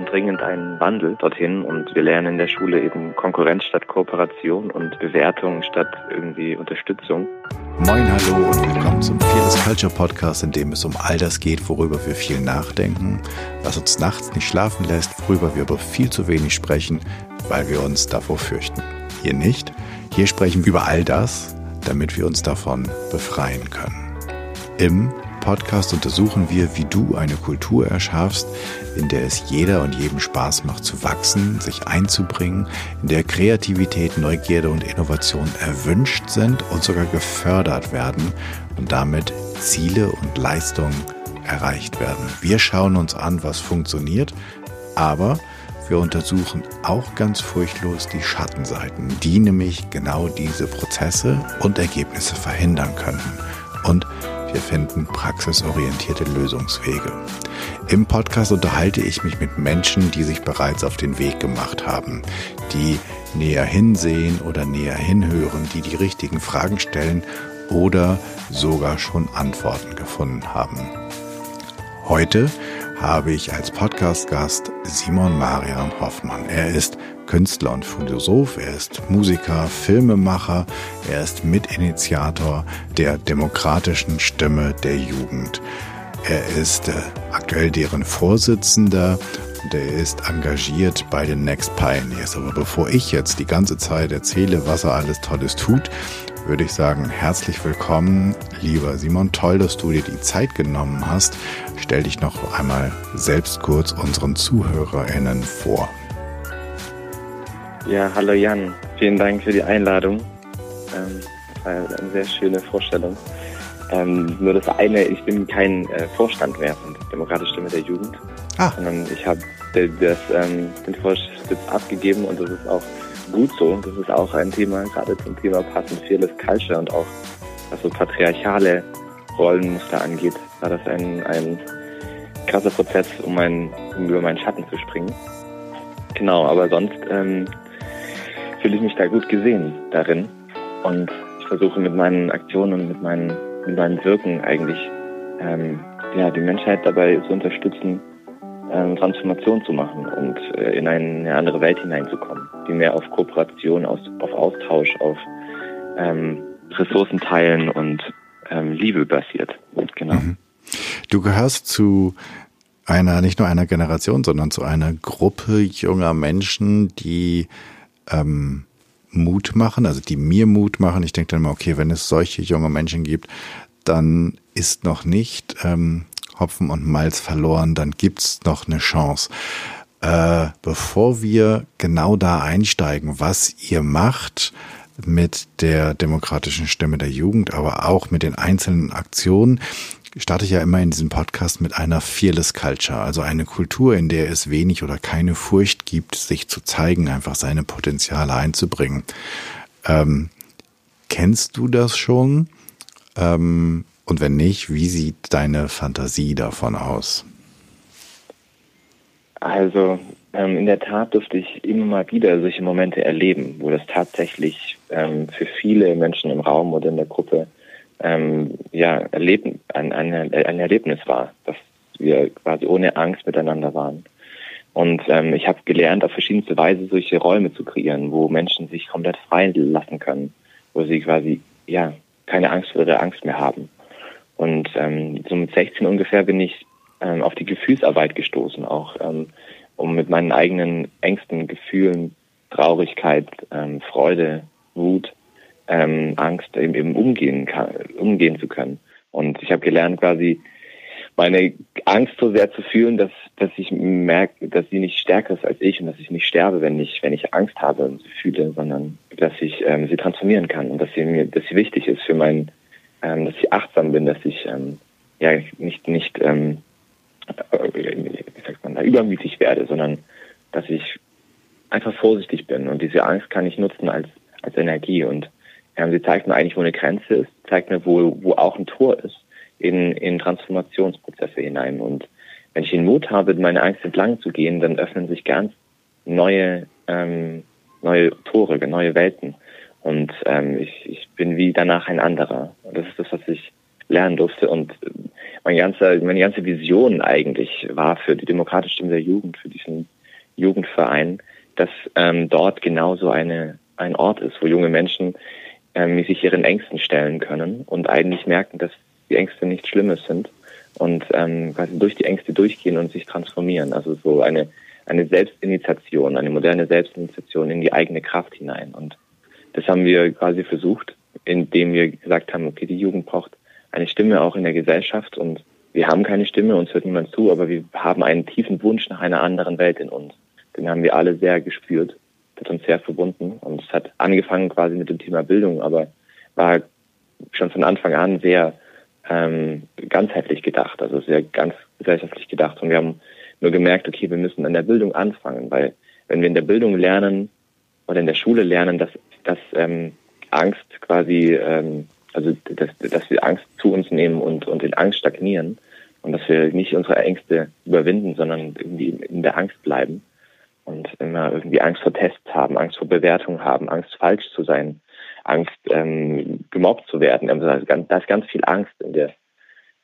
brauchen dringend einen Wandel dorthin und wir lernen in der Schule eben Konkurrenz statt Kooperation und Bewertung statt irgendwie Unterstützung. Moin, hallo und willkommen zum Fearless Culture Podcast, in dem es um all das geht, worüber wir viel nachdenken, was uns nachts nicht schlafen lässt, worüber wir aber viel zu wenig sprechen, weil wir uns davor fürchten. Hier nicht. Hier sprechen wir über all das, damit wir uns davon befreien können. Im Podcast untersuchen wir, wie du eine Kultur erschaffst, in der es jeder und jedem Spaß macht zu wachsen, sich einzubringen, in der Kreativität, Neugierde und Innovation erwünscht sind und sogar gefördert werden und damit Ziele und Leistungen erreicht werden. Wir schauen uns an, was funktioniert, aber wir untersuchen auch ganz furchtlos die Schattenseiten, die nämlich genau diese Prozesse und Ergebnisse verhindern könnten. Wir finden praxisorientierte Lösungswege. Im Podcast unterhalte ich mich mit Menschen, die sich bereits auf den Weg gemacht haben, die näher hinsehen oder näher hinhören, die die richtigen Fragen stellen oder sogar schon Antworten gefunden haben. Heute habe ich als Podcast-Gast Simon Marian Hoffmann. Er ist Künstler und Philosoph, er ist Musiker, Filmemacher, er ist Mitinitiator der demokratischen Stimme der Jugend. Er ist äh, aktuell deren Vorsitzender und er ist engagiert bei den Next Pioneers. Aber bevor ich jetzt die ganze Zeit erzähle, was er alles Tolles tut, würde ich sagen, herzlich willkommen, lieber Simon. Toll, dass du dir die Zeit genommen hast. Stell dich noch einmal selbst kurz unseren ZuhörerInnen vor. Ja, hallo Jan. Vielen Dank für die Einladung. Ähm, das war eine sehr schöne Vorstellung. Ähm, nur das eine, ich bin kein äh, Vorstand mehr von Demokratische Stimme der Jugend, ah. sondern ich habe das, ähm, den Vorsitz abgegeben und das ist auch gut so. Das ist auch ein Thema, gerade zum Thema Passend Fearless Culture und auch was so patriarchale Rollenmuster angeht, war das ein, ein krasser Prozess, um, mein, um über meinen Schatten zu springen. Genau, aber sonst ähm, fühle ich mich da gut gesehen darin. Und ich versuche mit meinen Aktionen und mit meinen, mit meinen Wirken eigentlich ähm, ja, die Menschheit dabei zu unterstützen, ähm, Transformation zu machen und äh, in eine andere Welt hineinzukommen, die mehr auf Kooperation, auf, auf Austausch, auf ähm, Ressourcen teilen und ähm, Liebe basiert. Genau. Mhm. Du gehörst zu einer, nicht nur einer Generation, sondern zu einer Gruppe junger Menschen, die ähm, Mut machen, also die mir Mut machen. Ich denke dann immer, okay, wenn es solche junge Menschen gibt, dann ist noch nicht ähm, Hopfen und Malz verloren, dann gibt's noch eine Chance. Äh, bevor wir genau da einsteigen, was ihr macht mit der demokratischen Stimme der Jugend, aber auch mit den einzelnen Aktionen, starte ich ja immer in diesem Podcast mit einer Fearless Culture, also eine Kultur, in der es wenig oder keine Furcht gibt, sich zu zeigen, einfach seine Potenziale einzubringen. Ähm, kennst du das schon? Ähm, und wenn nicht, wie sieht deine Fantasie davon aus? Also ähm, in der Tat durfte ich immer mal wieder solche Momente erleben, wo das tatsächlich ähm, für viele Menschen im Raum oder in der Gruppe ähm, ja, erleben, ein, ein, ein Erlebnis war, dass wir quasi ohne Angst miteinander waren. Und ähm, ich habe gelernt, auf verschiedenste Weise solche Räume zu kreieren, wo Menschen sich komplett frei lassen können, wo sie quasi ja keine Angst oder Angst mehr haben. Und ähm, so mit 16 ungefähr bin ich ähm, auf die Gefühlsarbeit gestoßen, auch ähm, um mit meinen eigenen Ängsten, Gefühlen, Traurigkeit, ähm, Freude, Wut ähm, Angst eben, eben umgehen kann, umgehen zu können. Und ich habe gelernt, quasi meine Angst so sehr zu fühlen, dass, dass ich merke, dass sie nicht stärker ist als ich und dass ich nicht sterbe, wenn ich, wenn ich Angst habe und sie fühle, sondern dass ich ähm, sie transformieren kann und dass sie mir, dass sie wichtig ist für mein, ähm, dass ich achtsam bin, dass ich ähm, ja nicht, nicht ähm, äh, wie sagt man da, übermütig werde, sondern dass ich einfach vorsichtig bin und diese Angst kann ich nutzen als, als Energie und sie zeigt mir eigentlich, wo eine Grenze ist, zeigt mir, wo, wo auch ein Tor ist in, in Transformationsprozesse hinein. Und wenn ich den Mut habe, meine Angst entlang zu gehen, dann öffnen sich ganz neue, ähm, neue Tore, neue Welten. Und ähm, ich, ich bin wie danach ein anderer. Und das ist das, was ich lernen durfte. Und mein ganzer, meine ganze Vision eigentlich war für die demokratische Stimme der Jugend, für diesen Jugendverein, dass ähm, dort genauso eine, ein Ort ist, wo junge Menschen ähm, sich ihren Ängsten stellen können und eigentlich merken, dass die Ängste nichts Schlimmes sind und ähm, quasi durch die Ängste durchgehen und sich transformieren. Also so eine, eine Selbstinitiation, eine moderne Selbstinitiation in die eigene Kraft hinein. Und das haben wir quasi versucht, indem wir gesagt haben, okay, die Jugend braucht eine Stimme auch in der Gesellschaft und wir haben keine Stimme, uns hört niemand zu, aber wir haben einen tiefen Wunsch nach einer anderen Welt in uns. Den haben wir alle sehr gespürt, hat uns sehr verbunden und es hat angefangen quasi mit dem Thema Bildung, aber war schon von Anfang an sehr ähm, ganzheitlich gedacht, also sehr ganz gesellschaftlich gedacht. Und wir haben nur gemerkt, okay, wir müssen an der Bildung anfangen, weil wenn wir in der Bildung lernen oder in der Schule lernen, dass, dass ähm, Angst quasi, ähm, also dass, dass wir Angst zu uns nehmen und, und in Angst stagnieren und dass wir nicht unsere Ängste überwinden, sondern irgendwie in der Angst bleiben und immer irgendwie Angst vor Tests haben, Angst vor Bewertung haben, Angst falsch zu sein, Angst, ähm, gemobbt zu werden. Also da ist, ganz, da ist ganz viel Angst in der,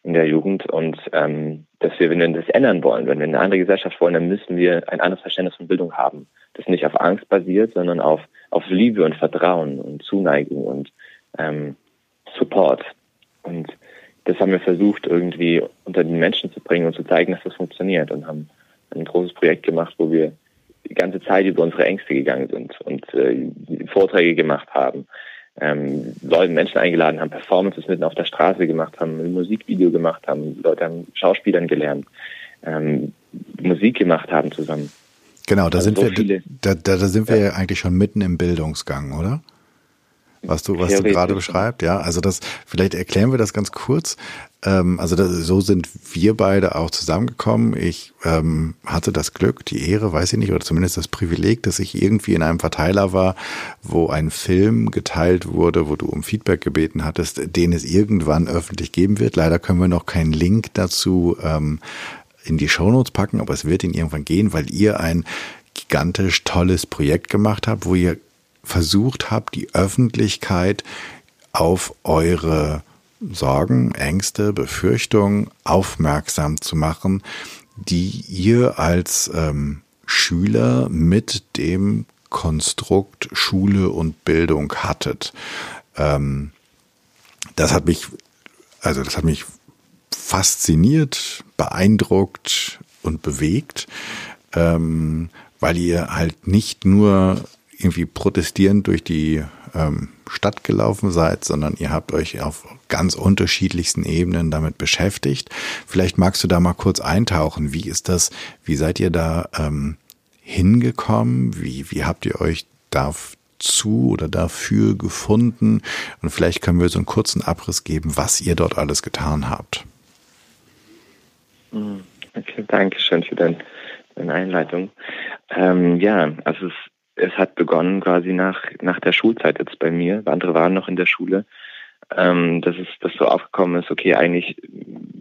in der Jugend und ähm, dass wir, wenn wir das ändern wollen, wenn wir eine andere Gesellschaft wollen, dann müssen wir ein anderes Verständnis von Bildung haben, das nicht auf Angst basiert, sondern auf, auf Liebe und Vertrauen und Zuneigung und ähm, Support. Und das haben wir versucht, irgendwie unter den Menschen zu bringen und zu zeigen, dass das funktioniert und haben ein großes Projekt gemacht, wo wir die ganze Zeit über unsere Ängste gegangen sind und äh, Vorträge gemacht haben, ähm, Leute, Menschen eingeladen haben, Performances mitten auf der Straße gemacht haben, ein Musikvideo gemacht haben, Leute haben Schauspielern gelernt, ähm, Musik gemacht haben zusammen. Genau, da also sind so wir, da, da, da sind wir ja eigentlich schon mitten im Bildungsgang, oder? Was du, was du gerade beschreibst. Ja, also das, vielleicht erklären wir das ganz kurz. Ähm, also das, so sind wir beide auch zusammengekommen. Ich ähm, hatte das Glück, die Ehre, weiß ich nicht, oder zumindest das Privileg, dass ich irgendwie in einem Verteiler war, wo ein Film geteilt wurde, wo du um Feedback gebeten hattest, den es irgendwann öffentlich geben wird. Leider können wir noch keinen Link dazu ähm, in die Shownotes packen, aber es wird ihn irgendwann gehen, weil ihr ein gigantisch tolles Projekt gemacht habt, wo ihr versucht habt, die Öffentlichkeit auf eure Sorgen, Ängste, Befürchtungen aufmerksam zu machen, die ihr als ähm, Schüler mit dem Konstrukt Schule und Bildung hattet. Ähm, das hat mich, also das hat mich fasziniert, beeindruckt und bewegt, ähm, weil ihr halt nicht nur irgendwie protestierend durch die ähm, Stadt gelaufen seid, sondern ihr habt euch auf ganz unterschiedlichsten Ebenen damit beschäftigt. Vielleicht magst du da mal kurz eintauchen. Wie ist das? Wie seid ihr da ähm, hingekommen? Wie, wie habt ihr euch dazu oder dafür gefunden? Und vielleicht können wir so einen kurzen Abriss geben, was ihr dort alles getan habt. Hm, okay, danke schön für deine, deine Einleitung. Ähm, ja, also es es hat begonnen quasi nach, nach der Schulzeit jetzt bei mir. Andere waren noch in der Schule. Ähm, dass es dass so aufgekommen ist, okay, eigentlich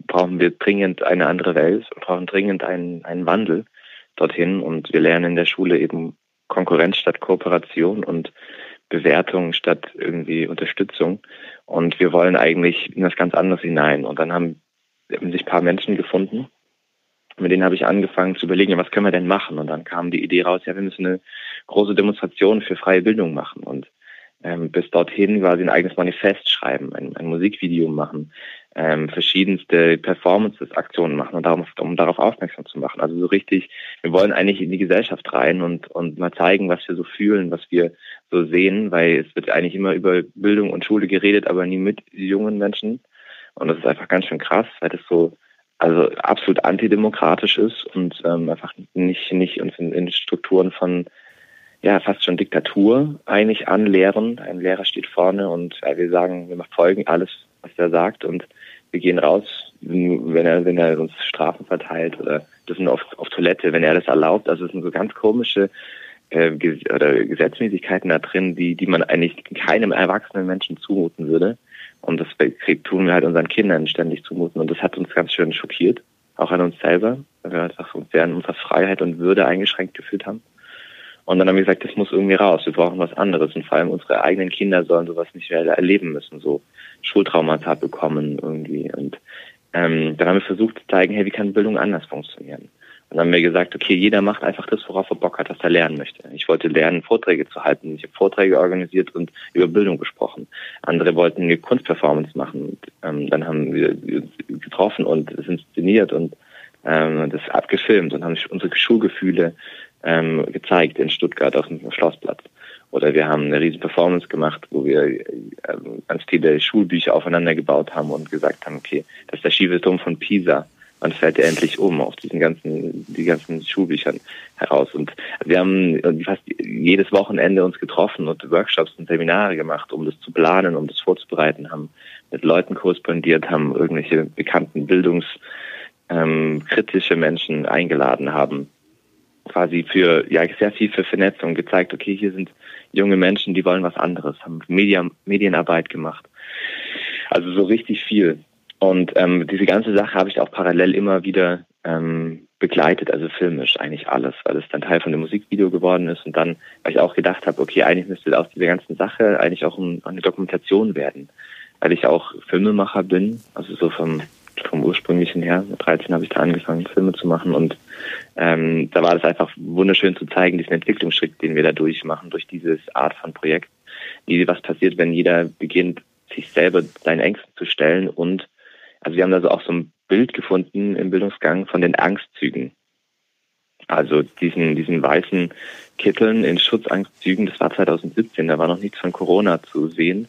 brauchen wir dringend eine andere Welt, brauchen dringend einen, einen Wandel dorthin und wir lernen in der Schule eben Konkurrenz statt Kooperation und Bewertung statt irgendwie Unterstützung. Und wir wollen eigentlich in das ganz anderes hinein. Und dann haben, haben sich ein paar Menschen gefunden, mit denen habe ich angefangen zu überlegen, was können wir denn machen? Und dann kam die Idee raus, ja, wir müssen eine große Demonstration für freie Bildung machen und ähm, bis dorthin quasi ein eigenes Manifest schreiben, ein, ein Musikvideo machen, ähm, verschiedenste Performances, Aktionen machen und darauf, um darauf aufmerksam zu machen. Also so richtig, wir wollen eigentlich in die Gesellschaft rein und, und mal zeigen, was wir so fühlen, was wir so sehen, weil es wird eigentlich immer über Bildung und Schule geredet, aber nie mit jungen Menschen. Und das ist einfach ganz schön krass, weil das so also absolut antidemokratisch ist und ähm, einfach nicht nicht uns in, in Strukturen von ja fast schon Diktatur eigentlich anlehren. Ein Lehrer steht vorne und ja, wir sagen, wir folgen alles, was er sagt und wir gehen raus, wenn er wenn er uns Strafen verteilt oder dürfen auf, auf Toilette, wenn er das erlaubt. Also es sind so ganz komische äh, oder Gesetzmäßigkeiten da drin, die die man eigentlich keinem erwachsenen Menschen zumuten würde. Und das tun wir halt unseren Kindern ständig zumuten. Und das hat uns ganz schön schockiert, auch an uns selber, weil wir einfach uns sehr in unserer Freiheit und Würde eingeschränkt gefühlt haben. Und dann haben wir gesagt, das muss irgendwie raus. Wir brauchen was anderes. Und vor allem unsere eigenen Kinder sollen sowas nicht mehr erleben müssen, so Schultraumata bekommen irgendwie. Und ähm, dann haben wir versucht zu zeigen, hey, wie kann Bildung anders funktionieren? Und dann haben wir gesagt, okay, jeder macht einfach das, worauf er Bock hat, was er lernen möchte. Ich wollte lernen, Vorträge zu halten. Ich habe Vorträge organisiert und über Bildung gesprochen. Andere wollten eine Kunstperformance machen. Und, ähm, dann haben wir getroffen und es inszeniert und ähm, das abgefilmt und haben unsere Schulgefühle ähm, gezeigt in Stuttgart auf dem Schlossplatz. Oder wir haben eine riesen Performance gemacht, wo wir äh, ganz viele Schulbücher aufeinander gebaut haben und gesagt haben, okay, das ist der schiefe Turm von Pisa. Wann fällt er endlich um auf diesen ganzen, die ganzen Schulbüchern heraus? Und wir haben fast jedes Wochenende uns getroffen und Workshops und Seminare gemacht, um das zu planen, um das vorzubereiten, haben mit Leuten korrespondiert, haben irgendwelche bekannten bildungskritische ähm, Menschen eingeladen, haben quasi für ja sehr viel für Vernetzung gezeigt, okay, hier sind junge Menschen, die wollen was anderes, haben Medien, Medienarbeit gemacht. Also so richtig viel. Und ähm, diese ganze Sache habe ich auch parallel immer wieder ähm, begleitet, also filmisch eigentlich alles, weil es dann Teil von dem Musikvideo geworden ist und dann, weil ich auch gedacht habe, okay, eigentlich müsste aus dieser ganzen Sache eigentlich auch eine Dokumentation werden, weil ich auch Filmemacher bin, also so vom vom ursprünglichen her. Mit 13 habe ich da angefangen, Filme zu machen und ähm, da war das einfach wunderschön zu zeigen, diesen Entwicklungsschritt, den wir da durchmachen, durch dieses Art von Projekt, wie was passiert, wenn jeder beginnt, sich selber seinen Ängsten zu stellen und also wir haben da so auch so ein Bild gefunden im Bildungsgang von den Angstzügen. Also diesen, diesen weißen Kitteln in Schutzangstzügen, das war 2017, da war noch nichts von Corona zu sehen.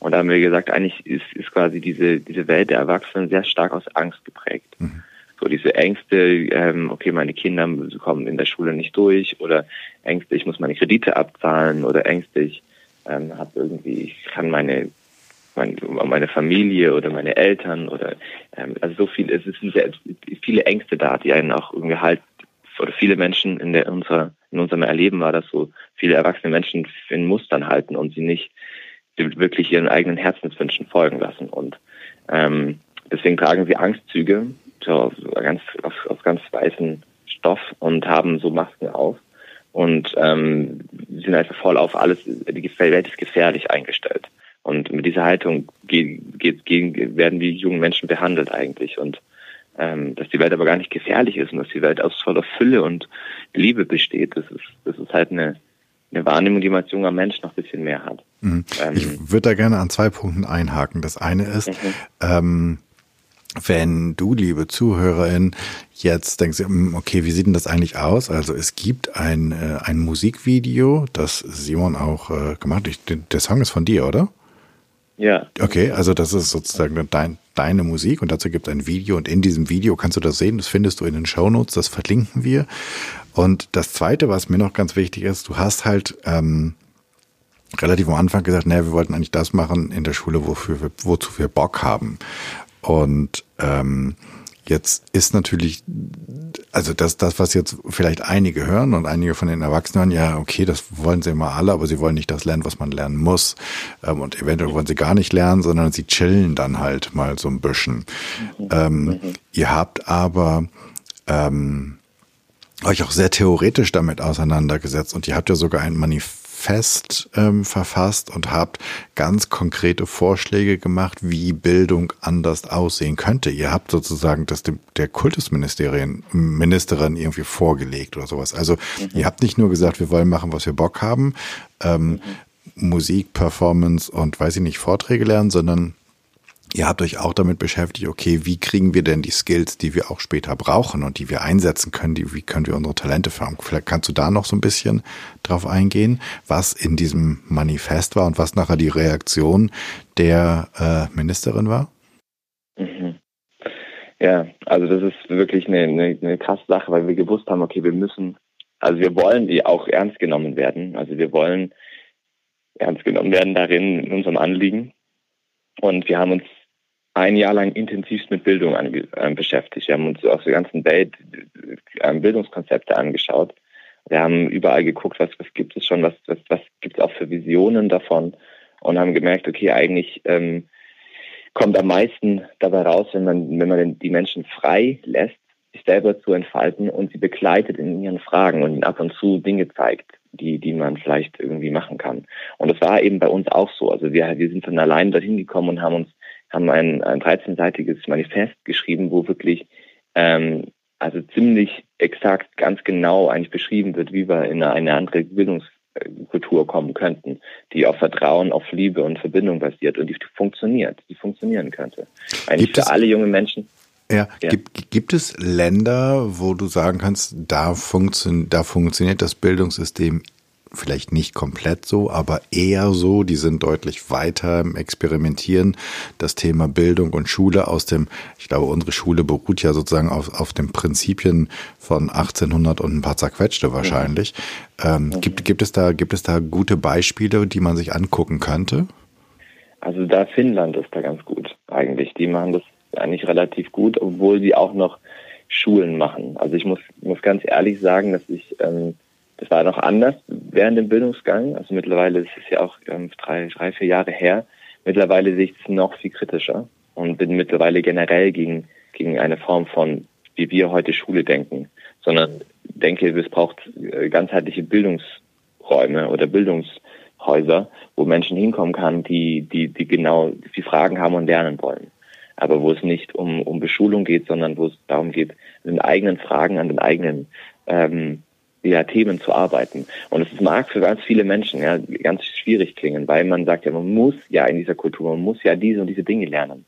Und da haben wir gesagt, eigentlich ist, ist quasi diese, diese Welt der Erwachsenen sehr stark aus Angst geprägt. Mhm. So diese Ängste, ähm, okay, meine Kinder kommen in der Schule nicht durch oder Ängste, ich muss meine Kredite abzahlen oder Ängste, ich ähm, habe irgendwie, ich kann meine meine, meine Familie oder meine Eltern oder ähm, also so viel, es sind sehr viele Ängste da, die einen auch irgendwie halt oder viele Menschen in der unserer in unserem Erleben war das so, viele erwachsene Menschen in Mustern halten und sie nicht wirklich ihren eigenen Herzenswünschen folgen lassen. Und ähm, deswegen tragen sie Angstzüge so ganz, auf, auf ganz weißen Stoff und haben so Masken auf und ähm, sind einfach voll auf alles, die Welt ist gefährlich eingestellt. Und mit dieser Haltung geht, geht, gegen, werden die jungen Menschen behandelt eigentlich. Und ähm, dass die Welt aber gar nicht gefährlich ist und dass die Welt aus voller Fülle und Liebe besteht, das ist, das ist halt eine, eine Wahrnehmung, die man als junger Mensch noch ein bisschen mehr hat. Mhm. Ähm, ich würde da gerne an zwei Punkten einhaken. Das eine ist, mhm. ähm, wenn du, liebe Zuhörerin, jetzt denkst, hm, okay, wie sieht denn das eigentlich aus? Also es gibt ein, äh, ein Musikvideo, das Simon auch äh, gemacht hat. Der Song ist von dir, oder? Ja. Okay, also das ist sozusagen dein, deine Musik und dazu gibt es ein Video und in diesem Video kannst du das sehen, das findest du in den Shownotes, das verlinken wir. Und das Zweite, was mir noch ganz wichtig ist, du hast halt ähm, relativ am Anfang gesagt, naja, wir wollten eigentlich das machen in der Schule, wofür wir, wozu wir Bock haben. Und ähm, jetzt ist natürlich, also das, das, was jetzt vielleicht einige hören und einige von den Erwachsenen, ja, okay, das wollen sie immer alle, aber sie wollen nicht das lernen, was man lernen muss. Ähm, und eventuell wollen sie gar nicht lernen, sondern sie chillen dann halt mal so ein bisschen. Ähm. Ihr habt aber ähm, euch auch sehr theoretisch damit auseinandergesetzt und ihr habt ja sogar ein Manifest ähm, verfasst und habt ganz konkrete Vorschläge gemacht, wie Bildung anders aussehen könnte. Ihr habt sozusagen das dem, der Kultusministerin Ministerin irgendwie vorgelegt oder sowas. Also mhm. ihr habt nicht nur gesagt, wir wollen machen, was wir Bock haben, ähm, mhm. Musik, Performance und weiß ich nicht, Vorträge lernen, sondern Ihr habt euch auch damit beschäftigt, okay, wie kriegen wir denn die Skills, die wir auch später brauchen und die wir einsetzen können, die, wie können wir unsere Talente fördern? Vielleicht kannst du da noch so ein bisschen drauf eingehen, was in diesem Manifest war und was nachher die Reaktion der äh, Ministerin war? Mhm. Ja, also das ist wirklich eine, eine, eine krasse Sache, weil wir gewusst haben, okay, wir müssen, also wir wollen die auch ernst genommen werden. Also wir wollen ernst genommen werden darin in unserem Anliegen. Und wir haben uns ein Jahr lang intensivst mit Bildung äh, beschäftigt. Wir haben uns aus der ganzen Welt äh, Bildungskonzepte angeschaut. Wir haben überall geguckt, was, was gibt es schon, was, was, was gibt es auch für Visionen davon und haben gemerkt, okay, eigentlich ähm, kommt am meisten dabei raus, wenn man, wenn man die Menschen frei lässt, sich selber zu entfalten und sie begleitet in ihren Fragen und ihnen ab und zu Dinge zeigt, die, die man vielleicht irgendwie machen kann. Und das war eben bei uns auch so. Also wir, wir sind von allein dorthin gekommen und haben uns haben ein, ein 13-seitiges Manifest geschrieben, wo wirklich ähm, also ziemlich exakt, ganz genau eigentlich beschrieben wird, wie wir in eine andere Bildungskultur kommen könnten, die auf Vertrauen, auf Liebe und Verbindung basiert und die funktioniert, die funktionieren könnte. Eigentlich Gibt für alle junge Menschen. Ja, ja. Gibt, gibt es Länder, wo du sagen kannst, da, funktio da funktioniert das Bildungssystem vielleicht nicht komplett so, aber eher so. Die sind deutlich weiter im Experimentieren. Das Thema Bildung und Schule aus dem, ich glaube, unsere Schule beruht ja sozusagen auf, auf den Prinzipien von 1800 und ein paar zerquetschte wahrscheinlich. Ja. Ähm, gibt, gibt, es da, gibt es da gute Beispiele, die man sich angucken könnte? Also da Finnland ist da ganz gut eigentlich. Die machen das eigentlich relativ gut, obwohl sie auch noch Schulen machen. Also ich muss, muss ganz ehrlich sagen, dass ich ähm, das war noch anders während dem Bildungsgang. Also mittlerweile ist es ja auch ähm, drei, drei, vier Jahre her. Mittlerweile sehe ich es noch viel kritischer und bin mittlerweile generell gegen, gegen eine Form von, wie wir heute Schule denken, sondern denke, es braucht äh, ganzheitliche Bildungsräume oder Bildungshäuser, wo Menschen hinkommen kann, die, die, die genau die Fragen haben und lernen wollen. Aber wo es nicht um, um Beschulung geht, sondern wo es darum geht, den eigenen Fragen an den eigenen ähm, ja, Themen zu arbeiten. Und es mag für ganz viele Menschen ja, ganz schwierig klingen, weil man sagt ja, man muss ja in dieser Kultur, man muss ja diese und diese Dinge lernen.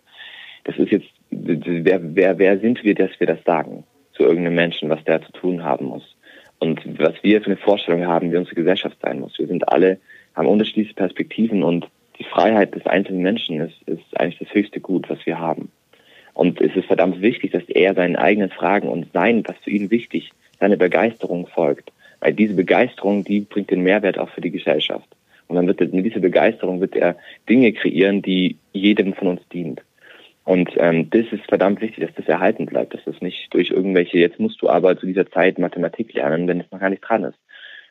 Das ist jetzt, wer, wer, wer sind wir, dass wir das sagen zu irgendeinem Menschen, was der zu tun haben muss? Und was wir für eine Vorstellung haben, wie unsere Gesellschaft sein muss. Wir sind alle, haben unterschiedliche Perspektiven und die Freiheit des einzelnen Menschen ist, ist eigentlich das höchste Gut, was wir haben. Und es ist verdammt wichtig, dass er seinen eigenen Fragen und sein, was für ihn wichtig seine Begeisterung folgt. Weil diese Begeisterung, die bringt den Mehrwert auch für die Gesellschaft. Und dann wird er, mit dieser Begeisterung wird er Dinge kreieren, die jedem von uns dient. Und ähm, das ist verdammt wichtig, dass das erhalten bleibt, dass das nicht durch irgendwelche, jetzt musst du aber zu dieser Zeit Mathematik lernen, wenn es noch gar nicht dran ist.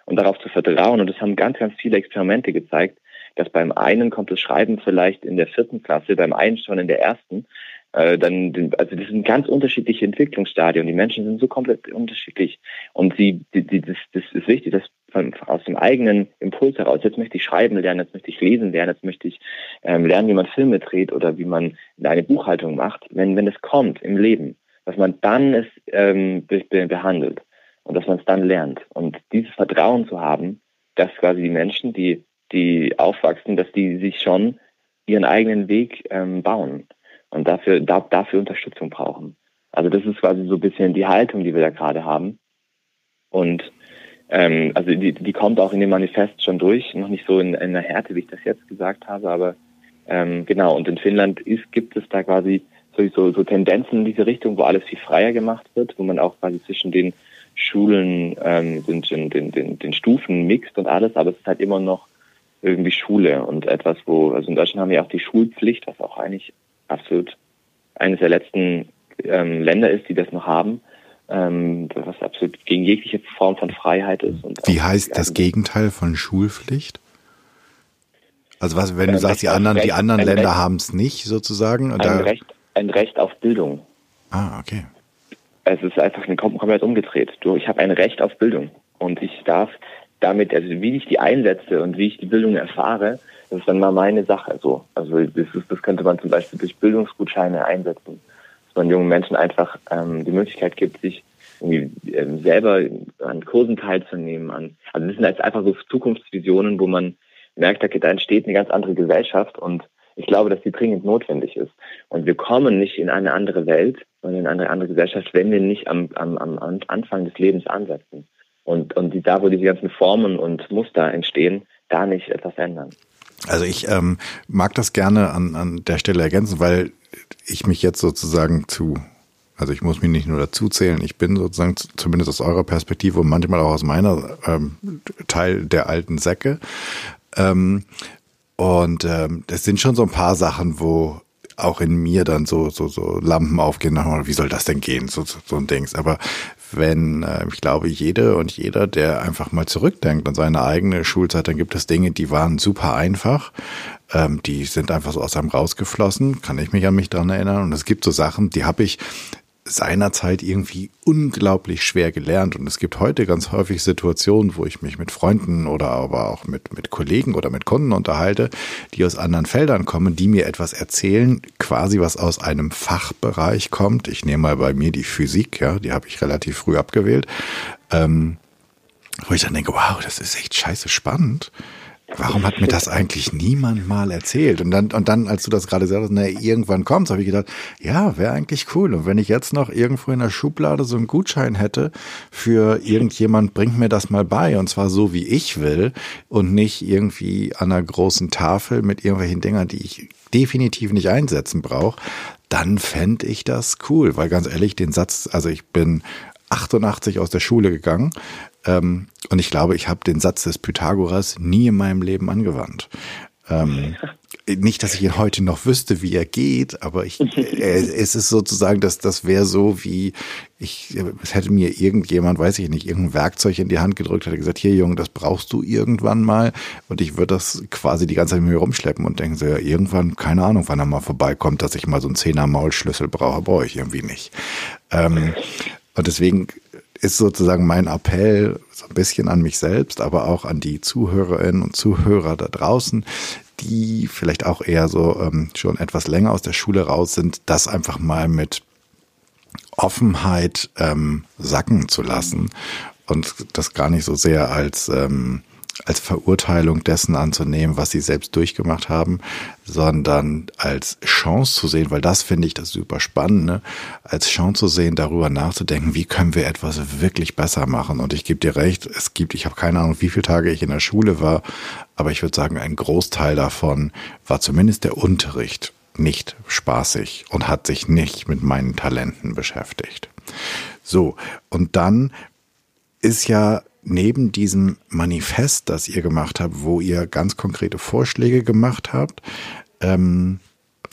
Und darauf zu vertrauen, und das haben ganz, ganz viele Experimente gezeigt, dass beim einen kommt das Schreiben vielleicht in der vierten Klasse, beim einen schon in der ersten, äh, dann, also das sind ganz unterschiedliche Entwicklungsstadien. Die Menschen sind so komplett unterschiedlich. Und sie, die, die, das, das ist wichtig, dass aus dem eigenen Impuls heraus, jetzt möchte ich schreiben lernen, jetzt möchte ich lesen lernen, jetzt möchte ich ähm, lernen, wie man Filme dreht oder wie man eine Buchhaltung macht. Wenn, wenn es kommt im Leben, dass man dann es ähm, be behandelt und dass man es dann lernt. Und dieses Vertrauen zu haben, dass quasi die Menschen, die, die aufwachsen, dass die sich schon ihren eigenen Weg ähm, bauen und dafür, da, dafür Unterstützung brauchen. Also das ist quasi so ein bisschen die Haltung, die wir da gerade haben. Und ähm, also die, die kommt auch in dem Manifest schon durch, noch nicht so in, in der Härte, wie ich das jetzt gesagt habe, aber ähm, genau, und in Finnland ist, gibt es da quasi so, so Tendenzen in diese Richtung, wo alles viel freier gemacht wird, wo man auch quasi zwischen den Schulen, ähm, den, den, den, den Stufen mixt und alles, aber es ist halt immer noch irgendwie Schule und etwas, wo, also in Deutschland haben wir auch die Schulpflicht, was auch eigentlich absolut eines der letzten ähm, Länder ist, die das noch haben, ähm, was absolut gegen jegliche Form von Freiheit ist. Und Wie heißt das Gegenteil von Schulpflicht? Also was, wenn du sagst, die anderen, Recht, die anderen Länder haben es nicht sozusagen? Ein Recht, ein Recht auf Bildung. Ah, okay. Es ist einfach komplett umgedreht. Du, ich habe ein Recht auf Bildung und ich darf damit, also wie ich die einsetze und wie ich die Bildung erfahre, das ist dann mal meine Sache so. Also das, ist, das könnte man zum Beispiel durch Bildungsgutscheine einsetzen, dass man jungen Menschen einfach ähm, die Möglichkeit gibt, sich irgendwie ähm, selber an Kursen teilzunehmen. An, also das sind jetzt einfach so Zukunftsvisionen, wo man merkt, da entsteht eine ganz andere Gesellschaft und ich glaube, dass die dringend notwendig ist. Und wir kommen nicht in eine andere Welt und in eine andere Gesellschaft, wenn wir nicht am, am, am Anfang des Lebens ansetzen. Und, und die, da, wo diese ganzen Formen und Muster entstehen, da nicht etwas ändern. Also ich ähm, mag das gerne an, an der Stelle ergänzen, weil ich mich jetzt sozusagen zu, also ich muss mich nicht nur dazu zählen, ich bin sozusagen zumindest aus eurer Perspektive und manchmal auch aus meiner ähm, Teil der alten Säcke. Ähm, und ähm, das sind schon so ein paar Sachen, wo auch in mir dann so so so Lampen aufgehen, wie soll das denn gehen, so so, so ein Dings. Aber wenn, äh, ich glaube, jede und jeder, der einfach mal zurückdenkt an seine eigene Schulzeit, dann gibt es Dinge, die waren super einfach. Ähm, die sind einfach so aus einem rausgeflossen, kann ich mich an mich dran erinnern. Und es gibt so Sachen, die habe ich seinerzeit irgendwie unglaublich schwer gelernt. Und es gibt heute ganz häufig Situationen, wo ich mich mit Freunden oder aber auch mit, mit Kollegen oder mit Kunden unterhalte, die aus anderen Feldern kommen, die mir etwas erzählen, quasi was aus einem Fachbereich kommt. Ich nehme mal bei mir die Physik, ja, die habe ich relativ früh abgewählt. Ähm, wo ich dann denke, wow, das ist echt scheiße spannend. Warum hat mir das eigentlich niemand mal erzählt? Und dann, und dann, als du das gerade sagst, na, irgendwann kommt's, habe ich gedacht, ja, wäre eigentlich cool. Und wenn ich jetzt noch irgendwo in der Schublade so einen Gutschein hätte für irgendjemand, bringt mir das mal bei. Und zwar so, wie ich will und nicht irgendwie an einer großen Tafel mit irgendwelchen Dingern, die ich definitiv nicht einsetzen brauche, dann fände ich das cool. Weil ganz ehrlich, den Satz, also ich bin 88 aus der Schule gegangen ähm, und ich glaube, ich habe den Satz des Pythagoras nie in meinem Leben angewandt. Ähm, nicht, dass ich ihn heute noch wüsste, wie er geht, aber ich, äh, es ist sozusagen, dass das wäre so wie ich, es hätte mir irgendjemand, weiß ich nicht, irgendein Werkzeug in die Hand gedrückt, hätte gesagt, hier Junge, das brauchst du irgendwann mal, und ich würde das quasi die ganze Zeit mit mir rumschleppen und denken so, ja, irgendwann, keine Ahnung, wann er mal vorbeikommt, dass ich mal so einen Zehner Maulschlüssel brauche, brauche ich irgendwie nicht. Ähm, und deswegen ist sozusagen mein Appell so ein bisschen an mich selbst, aber auch an die Zuhörerinnen und Zuhörer da draußen, die vielleicht auch eher so ähm, schon etwas länger aus der Schule raus sind, das einfach mal mit Offenheit ähm, sacken zu lassen und das gar nicht so sehr als ähm, als Verurteilung dessen anzunehmen, was sie selbst durchgemacht haben, sondern als Chance zu sehen, weil das finde ich das super Spannende, als Chance zu sehen, darüber nachzudenken, wie können wir etwas wirklich besser machen. Und ich gebe dir recht, es gibt, ich habe keine Ahnung, wie viele Tage ich in der Schule war, aber ich würde sagen, ein Großteil davon war zumindest der Unterricht nicht spaßig und hat sich nicht mit meinen Talenten beschäftigt. So, und dann ist ja neben diesem Manifest, das ihr gemacht habt, wo ihr ganz konkrete Vorschläge gemacht habt, ähm,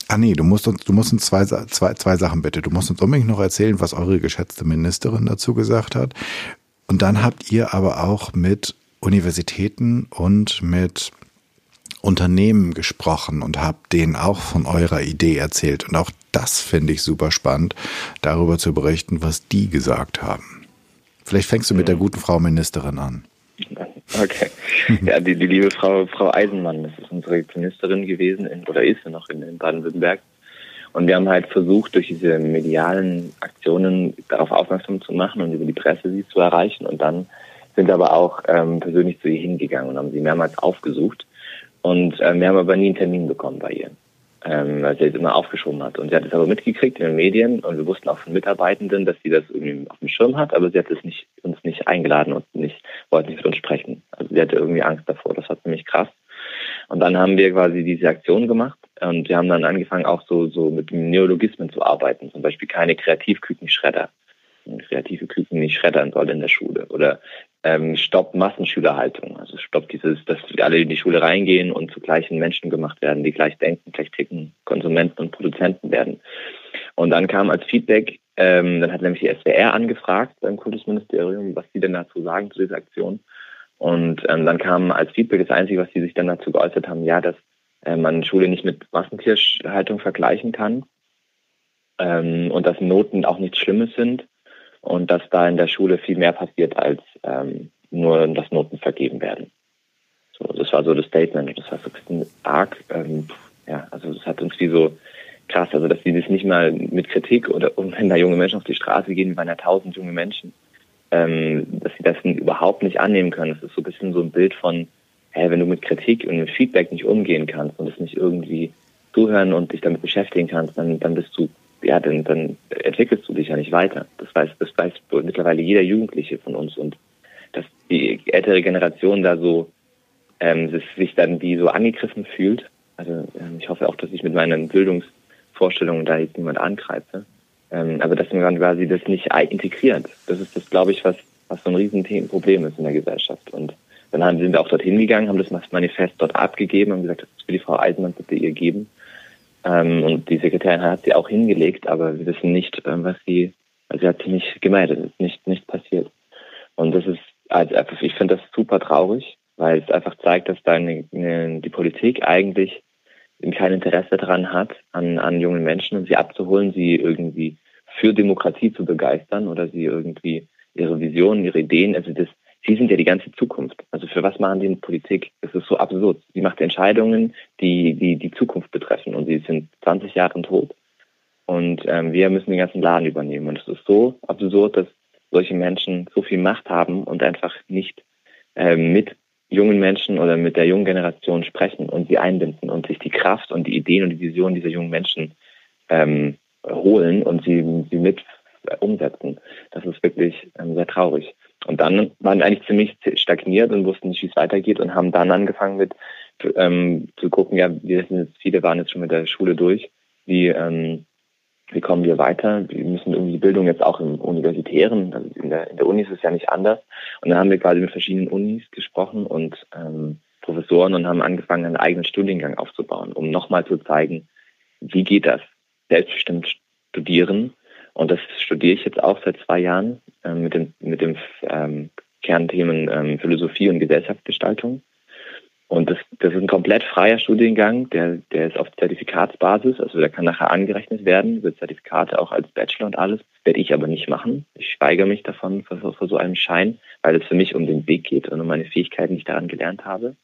Ah nee, du musst uns, du musst uns zwei, zwei, zwei Sachen bitte. Du musst uns unbedingt noch erzählen, was eure geschätzte Ministerin dazu gesagt hat. Und dann habt ihr aber auch mit Universitäten und mit Unternehmen gesprochen und habt denen auch von eurer Idee erzählt. Und auch das finde ich super spannend, darüber zu berichten, was die gesagt haben. Vielleicht fängst du mit der guten Frau Ministerin an. Okay. Ja, die, die liebe Frau, Frau Eisenmann, das ist unsere Ministerin gewesen in, oder ist sie noch in, in Baden-Württemberg. Und wir haben halt versucht, durch diese medialen Aktionen darauf aufmerksam zu machen und über die Presse sie zu erreichen. Und dann sind wir aber auch ähm, persönlich zu ihr hingegangen und haben sie mehrmals aufgesucht. Und ähm, wir haben aber nie einen Termin bekommen bei ihr ähm, weil sie es immer aufgeschoben hat. Und sie hat es aber mitgekriegt in den Medien und wir wussten auch von Mitarbeitenden, dass sie das irgendwie auf dem Schirm hat, aber sie hat es nicht, uns nicht eingeladen und nicht, wollte nicht mit uns sprechen. Also sie hatte irgendwie Angst davor. Das war ziemlich krass. Und dann haben wir quasi diese Aktion gemacht und wir haben dann angefangen auch so, so mit Neologismen zu arbeiten. Zum Beispiel keine Kreativkükenschredder. Kreative Küken nicht schreddern soll in der Schule. Oder ähm, Stopp Massenschülerhaltung. Also Stopp dieses, dass alle in die Schule reingehen und zu gleichen Menschen gemacht werden, die gleich denken, gleich ticken, Konsumenten und Produzenten werden. Und dann kam als Feedback, ähm, dann hat nämlich die SWR angefragt beim Kultusministerium, was sie denn dazu sagen zu dieser Aktion. Und ähm, dann kam als Feedback das Einzige, was sie sich dann dazu geäußert haben, ja, dass äh, man Schule nicht mit Massentierhaltung vergleichen kann ähm, und dass Noten auch nichts Schlimmes sind und dass da in der Schule viel mehr passiert, als ähm, nur dass Noten vergeben werden. So, das war so das Statement. Das war so ein bisschen arg. Ähm, ja, also das hat uns wie so krass, also dass sie das nicht mal mit Kritik oder und wenn da junge Menschen auf die Straße gehen, wie waren ja tausend junge Menschen, ähm, dass sie das überhaupt nicht annehmen können. Das ist so ein bisschen so ein Bild von, hey, wenn du mit Kritik und mit Feedback nicht umgehen kannst und es nicht irgendwie zuhören und dich damit beschäftigen kannst, dann, dann bist du ja, dann, dann entwickelst du dich ja nicht weiter. Das weiß, das weiß mittlerweile jeder Jugendliche von uns und dass die ältere Generation da so ähm, sich dann wie so angegriffen fühlt. Also ähm, ich hoffe auch, dass ich mit meinen Bildungsvorstellungen da jetzt niemand angreife. Ähm, aber dass man quasi das nicht integriert. Das ist das, glaube ich, was, was so ein Riesenproblem ist in der Gesellschaft. Und dann sind wir auch dorthin gegangen, haben das Manifest dort abgegeben und gesagt, das will die Frau Eisenmann bitte ihr geben. Ähm, und die Sekretärin hat sie auch hingelegt, aber wir wissen nicht, ähm, was sie, also sie hat sich nicht gemeldet, ist nicht, nicht passiert. Und das ist, also ich finde das super traurig, weil es einfach zeigt, dass da eine, die Politik eigentlich kein Interesse daran hat, an, an jungen Menschen und sie abzuholen, sie irgendwie für Demokratie zu begeistern oder sie irgendwie ihre Visionen, ihre Ideen, also das, sie sind ja die ganze Zukunft. Also für was machen die in Politik? Es ist so absurd. Sie macht Entscheidungen, die, die die Zukunft betreffen und sie sind 20 Jahre tot. Und ähm, wir müssen den ganzen Laden übernehmen. Und es ist so absurd, dass solche Menschen so viel Macht haben und einfach nicht äh, mit jungen Menschen oder mit der jungen Generation sprechen und sie einbinden und sich die Kraft und die Ideen und die Visionen dieser jungen Menschen ähm, holen und sie, sie mit umsetzen. Das ist wirklich ähm, sehr traurig. Und dann waren wir eigentlich ziemlich stagniert und wussten nicht, wie es weitergeht und haben dann angefangen mit ähm, zu gucken, ja, wir sind jetzt, viele waren jetzt schon mit der Schule durch, wie, ähm, wie kommen wir weiter? Wir müssen irgendwie die Bildung jetzt auch im Universitären, also in der, in der Uni ist es ja nicht anders. Und dann haben wir quasi mit verschiedenen Unis gesprochen und ähm, Professoren und haben angefangen, einen eigenen Studiengang aufzubauen, um nochmal zu zeigen, wie geht das? Selbstbestimmt studieren und das studiere ich jetzt auch seit zwei Jahren äh, mit dem, mit dem ähm, Kernthemen ähm, Philosophie und Gesellschaftsgestaltung. Und das, das ist ein komplett freier Studiengang, der, der ist auf Zertifikatsbasis, also der kann nachher angerechnet werden, wird Zertifikate auch als Bachelor und alles, werde ich aber nicht machen. Ich weigere mich davon vor, vor so einem Schein, weil es für mich um den Weg geht und um meine Fähigkeiten, die ich daran gelernt habe.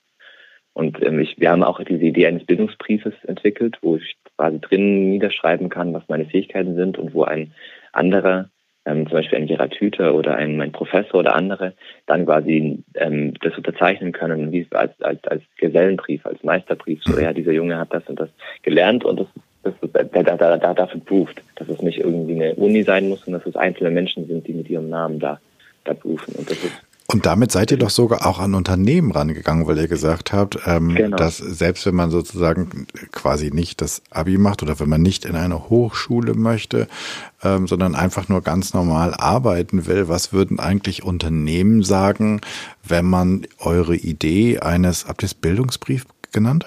Und ähm, ich, wir haben auch diese Idee eines Bildungsbriefes entwickelt, wo ich quasi drin niederschreiben kann, was meine Fähigkeiten sind und wo ein anderer, ähm, zum Beispiel ein Gerhard Hüther oder ein mein Professor oder andere, dann quasi ähm, das unterzeichnen können, wie als, als, als Gesellenbrief, als Meisterbrief. So, ja, dieser Junge hat das und das gelernt und das, das, der, der, der, der dafür prüft, dass es nicht irgendwie eine Uni sein muss, sondern dass es einzelne Menschen sind, die mit ihrem Namen da, da prüfen. Und das ist und damit seid ihr doch sogar auch an Unternehmen rangegangen, weil ihr gesagt habt, ähm, genau. dass selbst wenn man sozusagen quasi nicht das Abi macht oder wenn man nicht in eine Hochschule möchte, ähm, sondern einfach nur ganz normal arbeiten will, was würden eigentlich Unternehmen sagen, wenn man eure Idee eines, habt ihr es Bildungsbrief genannt?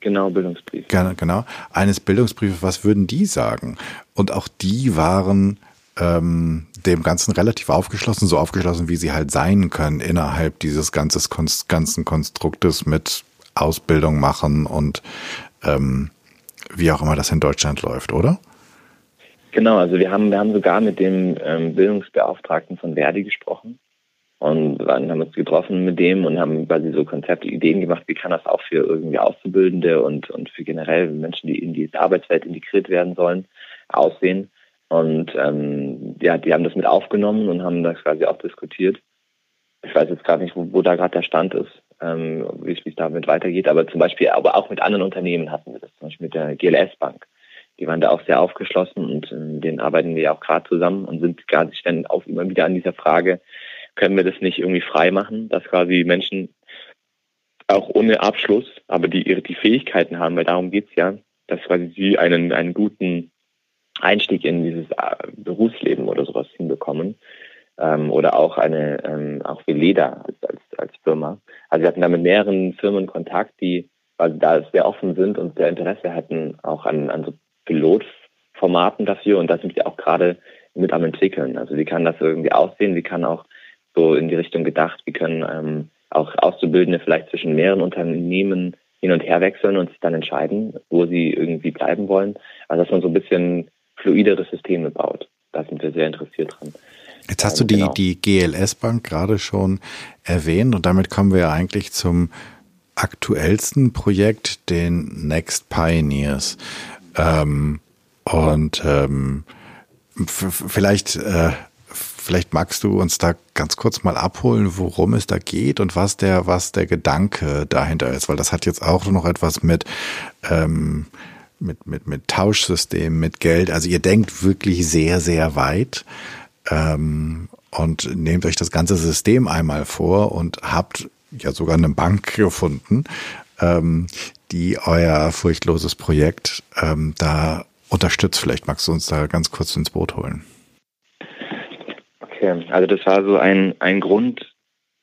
Genau, Bildungsbrief. Genau, genau. Eines Bildungsbriefes, was würden die sagen? Und auch die waren ähm, dem Ganzen relativ aufgeschlossen, so aufgeschlossen, wie sie halt sein können innerhalb dieses ganzes, ganzen Konstruktes mit Ausbildung machen und ähm, wie auch immer das in Deutschland läuft, oder? Genau, also wir haben, wir haben sogar mit dem ähm, Bildungsbeauftragten von Verdi gesprochen und waren, haben uns getroffen mit dem und haben quasi so Konzepte, Ideen gemacht, wie kann das auch für irgendwie Auszubildende und, und für generell Menschen, die in die Arbeitswelt integriert werden sollen, aussehen. Und ähm, ja, die haben das mit aufgenommen und haben das quasi auch diskutiert. Ich weiß jetzt gerade nicht, wo, wo da gerade der Stand ist, ähm, wie es damit weitergeht, aber zum Beispiel, aber auch mit anderen Unternehmen hatten wir das, zum Beispiel mit der GLS Bank. Die waren da auch sehr aufgeschlossen und äh, denen arbeiten wir auch gerade zusammen und sind gerade ständig auch immer wieder an dieser Frage, können wir das nicht irgendwie frei machen, dass quasi Menschen auch ohne Abschluss, aber die ihre die Fähigkeiten haben, weil darum geht's ja, dass quasi sie einen, einen guten Einstieg in dieses äh, Berufsleben oder sowas hinbekommen. Ähm, oder auch eine, ähm, auch wie Leda als, als, als Firma. Also wir hatten da mit mehreren Firmen Kontakt, die also da sehr offen sind und sehr Interesse hatten auch an, an so Pilotformaten dafür und da sind wir auch gerade mit am entwickeln. Also wie kann das irgendwie aussehen? Wie kann auch so in die Richtung gedacht, wie können ähm, auch Auszubildende vielleicht zwischen mehreren Unternehmen hin und her wechseln und sich dann entscheiden, wo sie irgendwie bleiben wollen. Also dass man so ein bisschen fluidere Systeme baut. Da sind wir sehr interessiert dran. Jetzt hast du die, genau. die GLS-Bank gerade schon erwähnt und damit kommen wir ja eigentlich zum aktuellsten Projekt, den Next Pioneers. Ähm, und ähm, vielleicht, äh, vielleicht magst du uns da ganz kurz mal abholen, worum es da geht und was der, was der Gedanke dahinter ist, weil das hat jetzt auch noch etwas mit ähm, mit, mit, mit Tauschsystemen, mit Geld. Also ihr denkt wirklich sehr, sehr weit ähm, und nehmt euch das ganze System einmal vor und habt ja sogar eine Bank gefunden, ähm, die euer furchtloses Projekt ähm, da unterstützt. Vielleicht magst du uns da ganz kurz ins Boot holen. Okay, also das war so ein, ein Grund,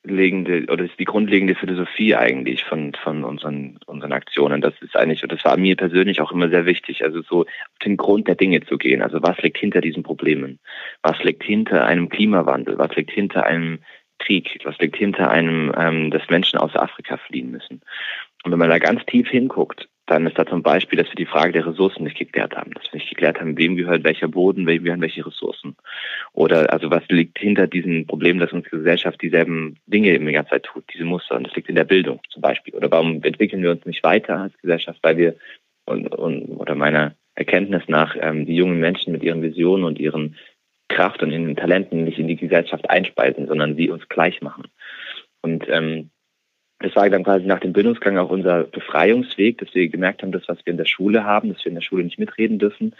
grundlegende oder ist die grundlegende Philosophie eigentlich von von unseren unseren Aktionen. Das ist eigentlich und das war mir persönlich auch immer sehr wichtig. Also so auf den Grund der Dinge zu gehen. Also was liegt hinter diesen Problemen? Was liegt hinter einem Klimawandel? Was liegt hinter einem Krieg? Was liegt hinter einem, ähm, dass Menschen aus Afrika fliehen müssen? Und wenn man da ganz tief hinguckt dann ist da zum Beispiel, dass wir die Frage der Ressourcen nicht geklärt haben, dass wir nicht geklärt haben, wem gehört welcher Boden, wem gehören welche Ressourcen. Oder also was liegt hinter diesem Problem, dass unsere Gesellschaft dieselben Dinge die ganze Zeit tut, diese Muster. Und das liegt in der Bildung zum Beispiel. Oder warum entwickeln wir uns nicht weiter als Gesellschaft, weil wir und, und oder meiner Erkenntnis nach ähm, die jungen Menschen mit ihren Visionen und ihren Kraft und ihren Talenten nicht in die Gesellschaft einspeisen, sondern sie uns gleich machen. Und ähm, das war dann quasi nach dem Bildungsgang auch unser Befreiungsweg, dass wir gemerkt haben, dass was wir in der Schule haben, dass wir in der Schule nicht mitreden dürfen,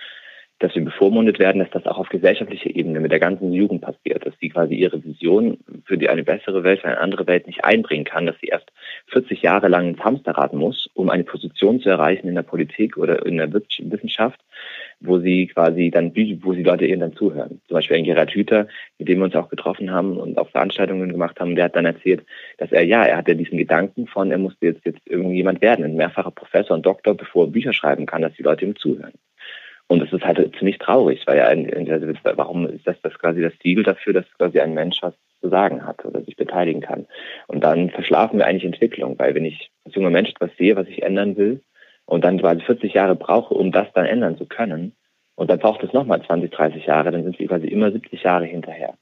dass wir bevormundet werden, dass das auch auf gesellschaftlicher Ebene mit der ganzen Jugend passiert, dass sie quasi ihre Vision für die eine bessere Welt, für eine andere Welt nicht einbringen kann, dass sie erst 40 Jahre lang ins Hamsterrad muss, um eine Position zu erreichen in der Politik oder in der Wissenschaft, wo sie quasi dann, wo sie Leute ihnen dann zuhören. Zum Beispiel ein Gerhard Hüther, mit dem wir uns auch getroffen haben und auch Veranstaltungen gemacht haben, der hat dann erzählt, dass er, ja, er hatte diesen Gedanken von, er musste jetzt, jetzt irgendjemand werden, ein mehrfacher Professor und Doktor, bevor er Bücher schreiben kann, dass die Leute ihm zuhören. Und das ist halt ziemlich traurig, weil ja, also warum ist das, das quasi das Ziel dafür, dass quasi ein Mensch was zu sagen hat oder sich beteiligen kann. Und dann verschlafen wir eigentlich Entwicklung, weil wenn ich als junger Mensch etwas sehe, was ich ändern will, und dann quasi 40 Jahre brauche, um das dann ändern zu können, und dann braucht es nochmal 20, 30 Jahre, dann sind wir quasi immer 70 Jahre hinterher.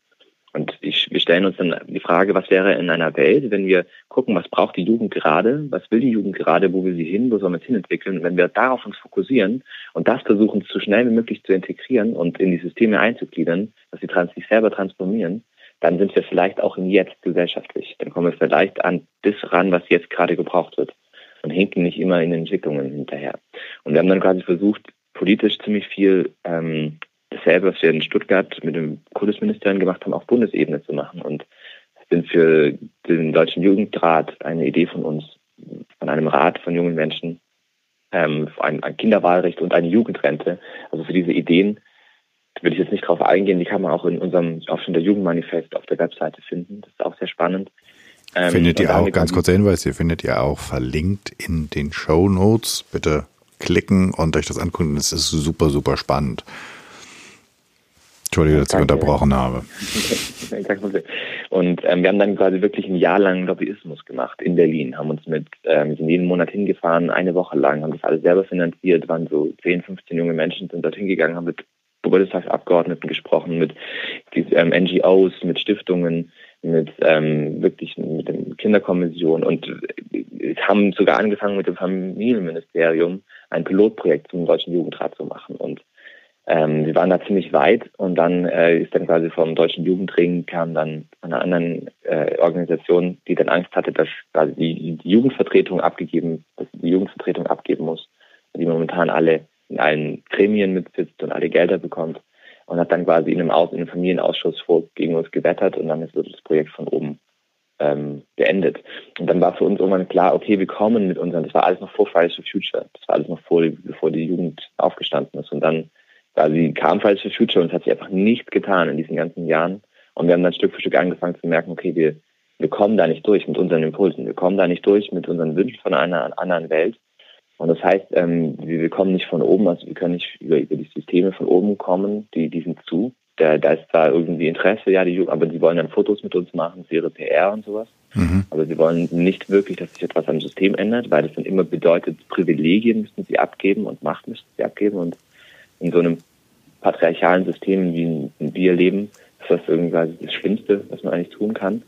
Und ich, wir stellen uns dann die Frage, was wäre in einer Welt, wenn wir gucken, was braucht die Jugend gerade, was will die Jugend gerade, wo will sie hin, wo soll man es hinentwickeln, wenn wir darauf uns fokussieren und das versuchen, so schnell wie möglich zu integrieren und in die Systeme einzugliedern, dass sie trans sich selber transformieren, dann sind wir vielleicht auch im Jetzt gesellschaftlich. Dann kommen wir vielleicht an das ran, was jetzt gerade gebraucht wird und hinken nicht immer in Entwicklungen hinterher. Und wir haben dann quasi versucht, politisch ziemlich viel ähm, dasselbe, was wir in Stuttgart mit dem Kultusministerium gemacht haben, auf Bundesebene zu machen. Und sind für den Deutschen Jugendrat eine Idee von uns, von einem Rat von jungen Menschen, ähm, ein, Kinderwahlrecht und eine Jugendrente. Also für diese Ideen will ich jetzt nicht drauf eingehen, die kann man auch in unserem, auch schon der Jugendmanifest auf der Webseite finden. Das ist auch sehr spannend. Ähm, findet ihr auch, ganz kurzer Hinweis, ihr findet ihr auch verlinkt in den Show Notes. Bitte klicken und euch das angucken. Das ist super, super spannend. Entschuldige, dass ich unterbrochen habe. Und ähm, wir haben dann quasi wirklich ein Jahr lang Lobbyismus gemacht in Berlin, haben uns mit, ähm, sind jeden Monat hingefahren, eine Woche lang, haben das alles selber finanziert, waren so 10, 15 junge Menschen, sind dort hingegangen, haben mit Bundestagsabgeordneten gesprochen, mit ähm, NGOs, mit Stiftungen, mit ähm, wirklich mit der Kinderkommission und äh, haben sogar angefangen mit dem Familienministerium ein Pilotprojekt zum Deutschen Jugendrat zu machen. Und ähm, wir waren da ziemlich weit und dann äh, ist dann quasi vom Deutschen Jugendring kam dann eine anderen äh, Organisation, die dann Angst hatte, dass quasi die, die Jugendvertretung abgegeben, dass die Jugendvertretung abgeben muss, die momentan alle in allen Gremien mitsitzt und alle Gelder bekommt und hat dann quasi in einem, Aus in einem Familienausschuss vor gegen uns gewettert und dann ist das Projekt von oben ähm, beendet. Und dann war für uns irgendwann klar, okay, wir kommen mit unseren, das war alles noch vor Fridays for Future, das war alles noch vor, bevor die Jugend aufgestanden ist. Und dann quasi kam Fridays for Future und es hat sich einfach nichts getan in diesen ganzen Jahren. Und wir haben dann Stück für Stück angefangen zu merken, okay, wir, wir kommen da nicht durch mit unseren Impulsen, wir kommen da nicht durch mit unseren Wünschen von einer anderen Welt. Und das heißt, ähm, wir, kommen nicht von oben, also wir können nicht über, über die Systeme von oben kommen, die, die sind zu, da, da ist zwar irgendwie Interesse, ja, die Jugend, aber sie wollen dann Fotos mit uns machen, für ihre PR und sowas. Mhm. Aber sie wollen nicht wirklich, dass sich etwas am System ändert, weil das dann immer bedeutet, Privilegien müssen sie abgeben und Macht müssen sie abgeben. Und in so einem patriarchalen System, wie wir leben, ist das irgendwie das Schlimmste, was man eigentlich tun kann.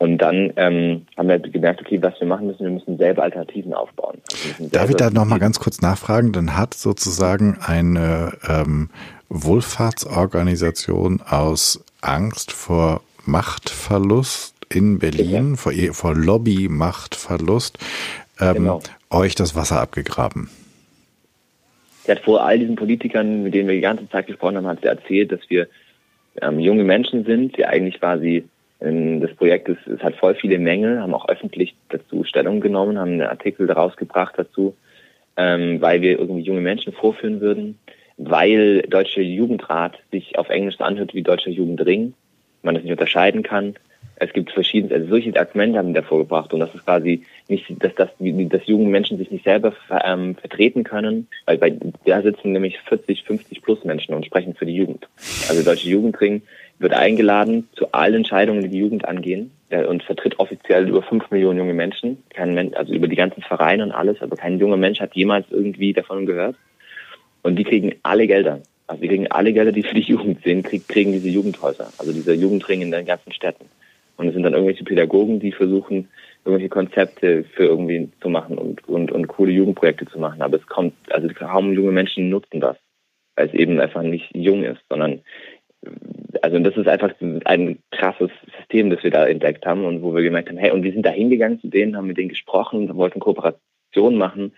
Und dann ähm, haben wir gemerkt, okay, was wir machen müssen, wir müssen selber Alternativen aufbauen. Also Darf ich da nochmal ganz kurz nachfragen? Dann hat sozusagen eine ähm, Wohlfahrtsorganisation aus Angst vor Machtverlust in Berlin, ja. vor, vor Lobby-Machtverlust, ähm, genau. euch das Wasser abgegraben. Sie hat vor all diesen Politikern, mit denen wir die ganze Zeit gesprochen haben, hat sie erzählt, dass wir ähm, junge Menschen sind, die eigentlich quasi das Projekt ist, es hat voll viele Mängel, haben auch öffentlich dazu Stellung genommen, haben einen Artikel daraus gebracht dazu, ähm, weil wir irgendwie junge Menschen vorführen würden, weil Deutsche Jugendrat sich auf Englisch so anhört wie Deutscher Jugendring, man das nicht unterscheiden kann. Es gibt verschiedene, also solche Argumente haben wir davor gebracht und das ist quasi nicht, dass, das, dass junge Menschen sich nicht selber ähm, vertreten können, weil bei, da sitzen nämlich 40, 50 plus Menschen und sprechen für die Jugend. Also Deutsche Jugendring wird eingeladen zu allen Entscheidungen, die die Jugend angehen und vertritt offiziell über fünf Millionen junge Menschen, kein Mensch, also über die ganzen Vereine und alles, aber kein junger Mensch hat jemals irgendwie davon gehört. Und die kriegen alle Gelder. Also die kriegen alle Gelder, die für die Jugend sind, krieg, kriegen diese Jugendhäuser, also dieser Jugendring in den ganzen Städten. Und es sind dann irgendwelche Pädagogen, die versuchen, irgendwelche Konzepte für irgendwie zu machen und, und, und coole Jugendprojekte zu machen. Aber es kommt, also kaum junge Menschen nutzen das, weil es eben einfach nicht jung ist, sondern also das ist einfach ein krasses System, das wir da entdeckt haben und wo wir gemerkt haben, hey, und wir sind da hingegangen zu denen, haben mit denen gesprochen, wollten Kooperation machen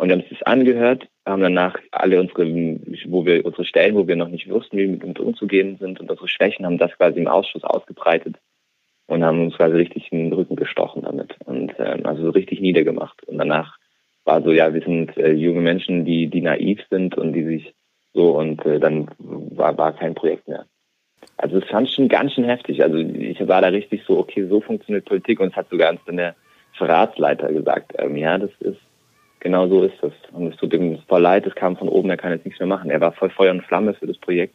und wir haben uns das angehört, haben danach alle unsere, wo wir unsere Stellen, wo wir noch nicht wussten, wie wir mit uns umzugehen sind und unsere Schwächen, haben das quasi im Ausschuss ausgebreitet und haben uns quasi richtig in den Rücken gestochen damit und ähm, also so richtig niedergemacht. Und danach war so, ja, wir sind äh, junge Menschen, die, die naiv sind und die sich so und äh, dann war, war kein Projekt mehr. Also es fand schon ganz schön heftig. Also ich war da richtig so, okay, so funktioniert Politik und es hat sogar dann der Verratsleiter gesagt, ähm, ja, das ist genau so ist das. Und es tut ihm voll leid, es kam von oben, er kann jetzt nichts mehr machen. Er war voll Feuer und Flamme für das Projekt.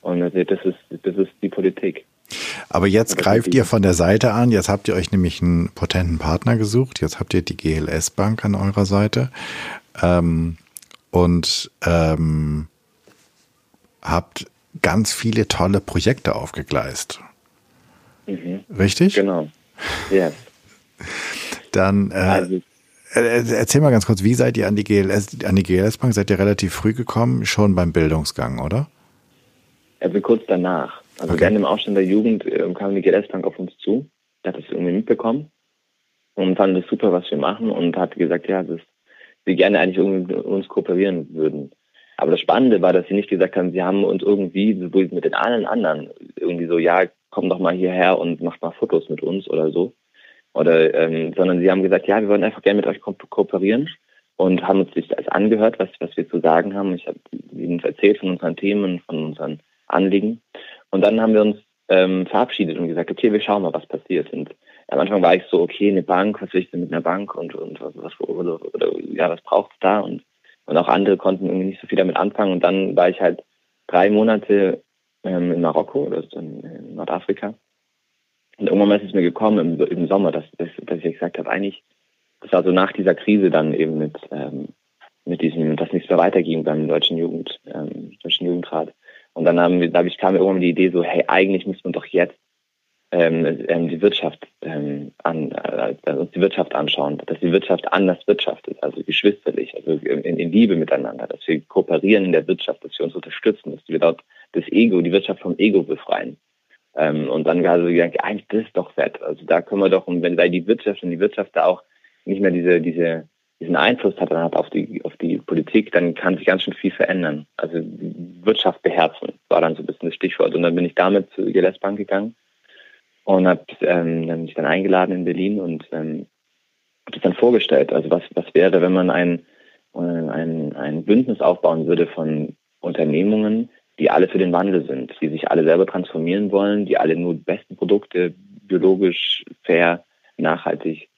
Und das ist, das ist die Politik. Aber jetzt greift ihr von der Seite an, jetzt habt ihr euch nämlich einen potenten Partner gesucht, jetzt habt ihr die GLS Bank an eurer Seite ähm, und ähm, habt ganz viele tolle Projekte aufgegleist. Mhm. Richtig? Genau. Yes. Dann äh, also, erzähl mal ganz kurz, wie seid ihr an die GLS, an die GLS Bank? Seid ihr relativ früh gekommen, schon beim Bildungsgang, oder? Also kurz danach. Also okay. während dem Aufstand der Jugend äh, kam die GLS Bank auf uns zu, der hat das irgendwie mitbekommen und fand es super, was wir machen und hat gesagt, ja, dass sie gerne eigentlich irgendwie mit uns kooperieren würden. Aber das Spannende war, dass sie nicht gesagt haben, sie haben uns irgendwie, mit den allen anderen, irgendwie so, ja, komm doch mal hierher und mach mal Fotos mit uns oder so. Oder, ähm, sondern sie haben gesagt, ja, wir wollen einfach gerne mit euch ko kooperieren und haben uns das angehört, was, was wir zu sagen haben. Ich habe ihnen erzählt von unseren Themen, von unseren Anliegen. Und dann haben wir uns ähm, verabschiedet und gesagt, okay, wir schauen mal, was passiert. Und am Anfang war ich so, okay, eine Bank, was will ich denn mit einer Bank und, und was, was oder, oder ja, was braucht's da? Und, und auch andere konnten irgendwie nicht so viel damit anfangen. Und dann war ich halt drei Monate ähm, in Marokko oder in, in Nordafrika. Und irgendwann ist es mir gekommen im, im Sommer, dass, dass, dass ich gesagt habe, eigentlich, das war so nach dieser Krise dann eben mit, ähm, mit diesem, dass nichts mehr weiterging beim deutschen Jugend, ähm, deutschen Jugendrat. Und dann haben wir, da kam mir irgendwann die Idee so, hey, eigentlich muss man doch jetzt ähm, ähm, die Wirtschaft ähm, an, äh, uns die Wirtschaft anschauen, dass die Wirtschaft anders wirtschaftet, also geschwisterlich, also in, in Liebe miteinander, dass wir kooperieren in der Wirtschaft, dass wir uns unterstützen, dass wir dort das Ego, die Wirtschaft vom Ego befreien. Ähm, und dann gerade so gedacht, eigentlich das ist doch fett. Also da können wir doch, und wenn weil die Wirtschaft und die Wirtschaft da auch nicht mehr diese, diese, diesen Einfluss hat, dann hat auf die, auf die Politik, dann kann sich ganz schön viel verändern. Also Wirtschaft beherzen war dann so ein bisschen das Stichwort. Und dann bin ich damit zur GLS Bank gegangen und habe ähm, mich dann eingeladen in Berlin und ähm, das dann vorgestellt. Also was, was wäre, wenn man ein, äh, ein, ein Bündnis aufbauen würde von Unternehmungen, die alle für den Wandel sind, die sich alle selber transformieren wollen, die alle nur die besten Produkte, biologisch, fair, nachhaltig,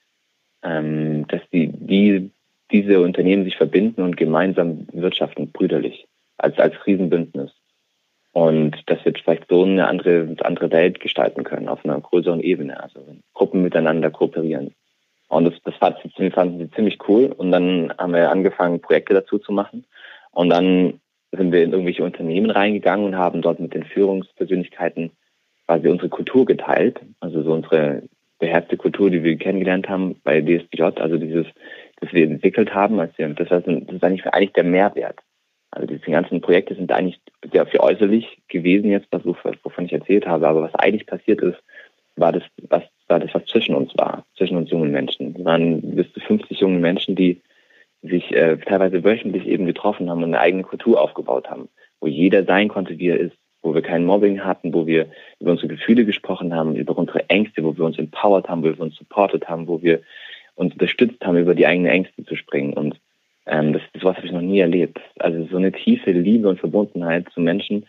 ähm, dass die, die, diese Unternehmen sich verbinden und gemeinsam wirtschaften, brüderlich, als, als Riesenbündnis. Und dass wir vielleicht so eine andere, andere Welt gestalten können, auf einer größeren Ebene, also Gruppen miteinander kooperieren. Und das, das fanden sie ziemlich cool. Und dann haben wir angefangen, Projekte dazu zu machen. Und dann sind wir in irgendwelche Unternehmen reingegangen und haben dort mit den Führungspersönlichkeiten quasi unsere Kultur geteilt, also so unsere beherzte Kultur, die wir kennengelernt haben bei DSBJ, also dieses, das wir entwickelt haben, das, eigentlich, eigentlich der Mehrwert. Also diese ganzen Projekte sind eigentlich sehr für äußerlich gewesen jetzt, was, wovon ich erzählt habe, aber was eigentlich passiert ist, war das, was, war das, was zwischen uns war, zwischen uns jungen Menschen. Es waren bis zu 50 junge Menschen, die sich äh, teilweise wöchentlich eben getroffen haben und eine eigene Kultur aufgebaut haben, wo jeder sein konnte, wie er ist, wo wir kein Mobbing hatten, wo wir über unsere Gefühle gesprochen haben, über unsere Ängste, wo wir uns empowered haben, wo wir uns supported haben, wo wir uns unterstützt haben, über die eigenen Ängste zu springen. Und ähm, das, das was habe ich noch nie erlebt. Also so eine tiefe Liebe und Verbundenheit zu Menschen,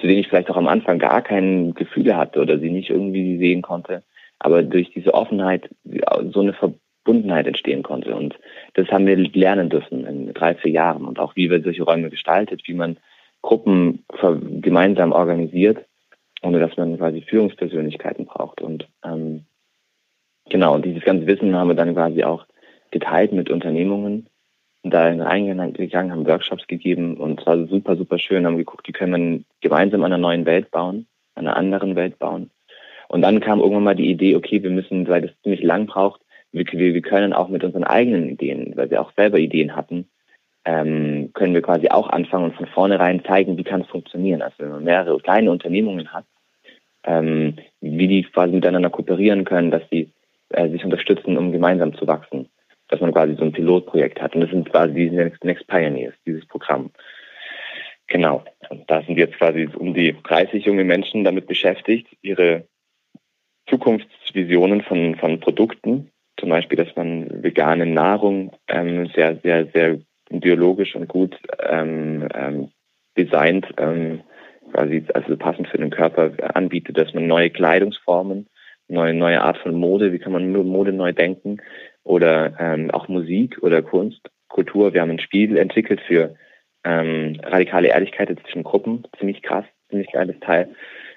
zu denen ich vielleicht auch am Anfang gar keine Gefühle hatte oder sie nicht irgendwie sehen konnte. Aber durch diese Offenheit so eine Verbundenheit entstehen konnte. Und das haben wir lernen dürfen in drei, vier Jahren. Und auch wie wir solche Räume gestaltet, wie man Gruppen gemeinsam organisiert, ohne dass man quasi Führungspersönlichkeiten braucht. Und ähm, genau, und dieses ganze Wissen haben wir dann quasi auch geteilt mit Unternehmungen da reingegangen, haben Workshops gegeben und es war super, super schön, haben geguckt, wie können wir gemeinsam an einer neuen Welt bauen, an einer anderen Welt bauen. Und dann kam irgendwann mal die Idee, okay, wir müssen, weil das ziemlich lang braucht, wir, wir können auch mit unseren eigenen Ideen, weil wir auch selber Ideen hatten, ähm, können wir quasi auch anfangen und von vornherein zeigen, wie kann es funktionieren. Also wenn man mehrere kleine Unternehmungen hat, ähm, wie die quasi miteinander kooperieren können, dass sie äh, sich unterstützen, um gemeinsam zu wachsen. Dass man quasi so ein Pilotprojekt hat. Und das sind quasi die Next, Next Pioneers, dieses Programm. Genau. Und da sind jetzt quasi um die 30 junge Menschen damit beschäftigt, ihre Zukunftsvisionen von, von Produkten, zum Beispiel, dass man vegane Nahrung ähm, sehr, sehr, sehr biologisch und gut ähm, ähm, designt, ähm, quasi also passend für den Körper anbietet, dass man neue Kleidungsformen, neue, neue Art von Mode, wie kann man Mode neu denken oder ähm, auch Musik oder Kunst, Kultur. Wir haben ein Spiel entwickelt für ähm, radikale Ehrlichkeit zwischen Gruppen, ziemlich krass, ziemlich geiles Teil,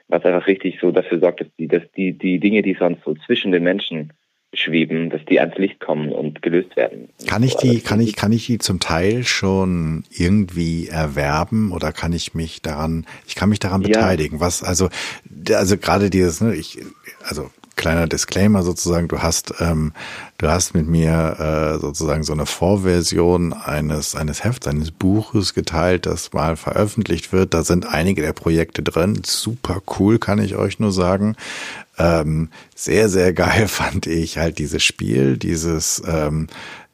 was einfach richtig so dafür sorgt, dass die, dass die, die Dinge, die sonst so zwischen den Menschen schweben, dass die ans Licht kommen und gelöst werden. Kann ich die, kann ich, kann ich die zum Teil schon irgendwie erwerben oder kann ich mich daran, ich kann mich daran ja. beteiligen? Was, also, also gerade dieses, ne, ich, also kleiner Disclaimer sozusagen, du hast, ähm, du hast mit mir äh, sozusagen so eine Vorversion eines, eines Hefts, eines Buches geteilt, das mal veröffentlicht wird. Da sind einige der Projekte drin. Super cool, kann ich euch nur sagen. Ähm, sehr, sehr geil fand ich halt dieses Spiel, dieses, ähm,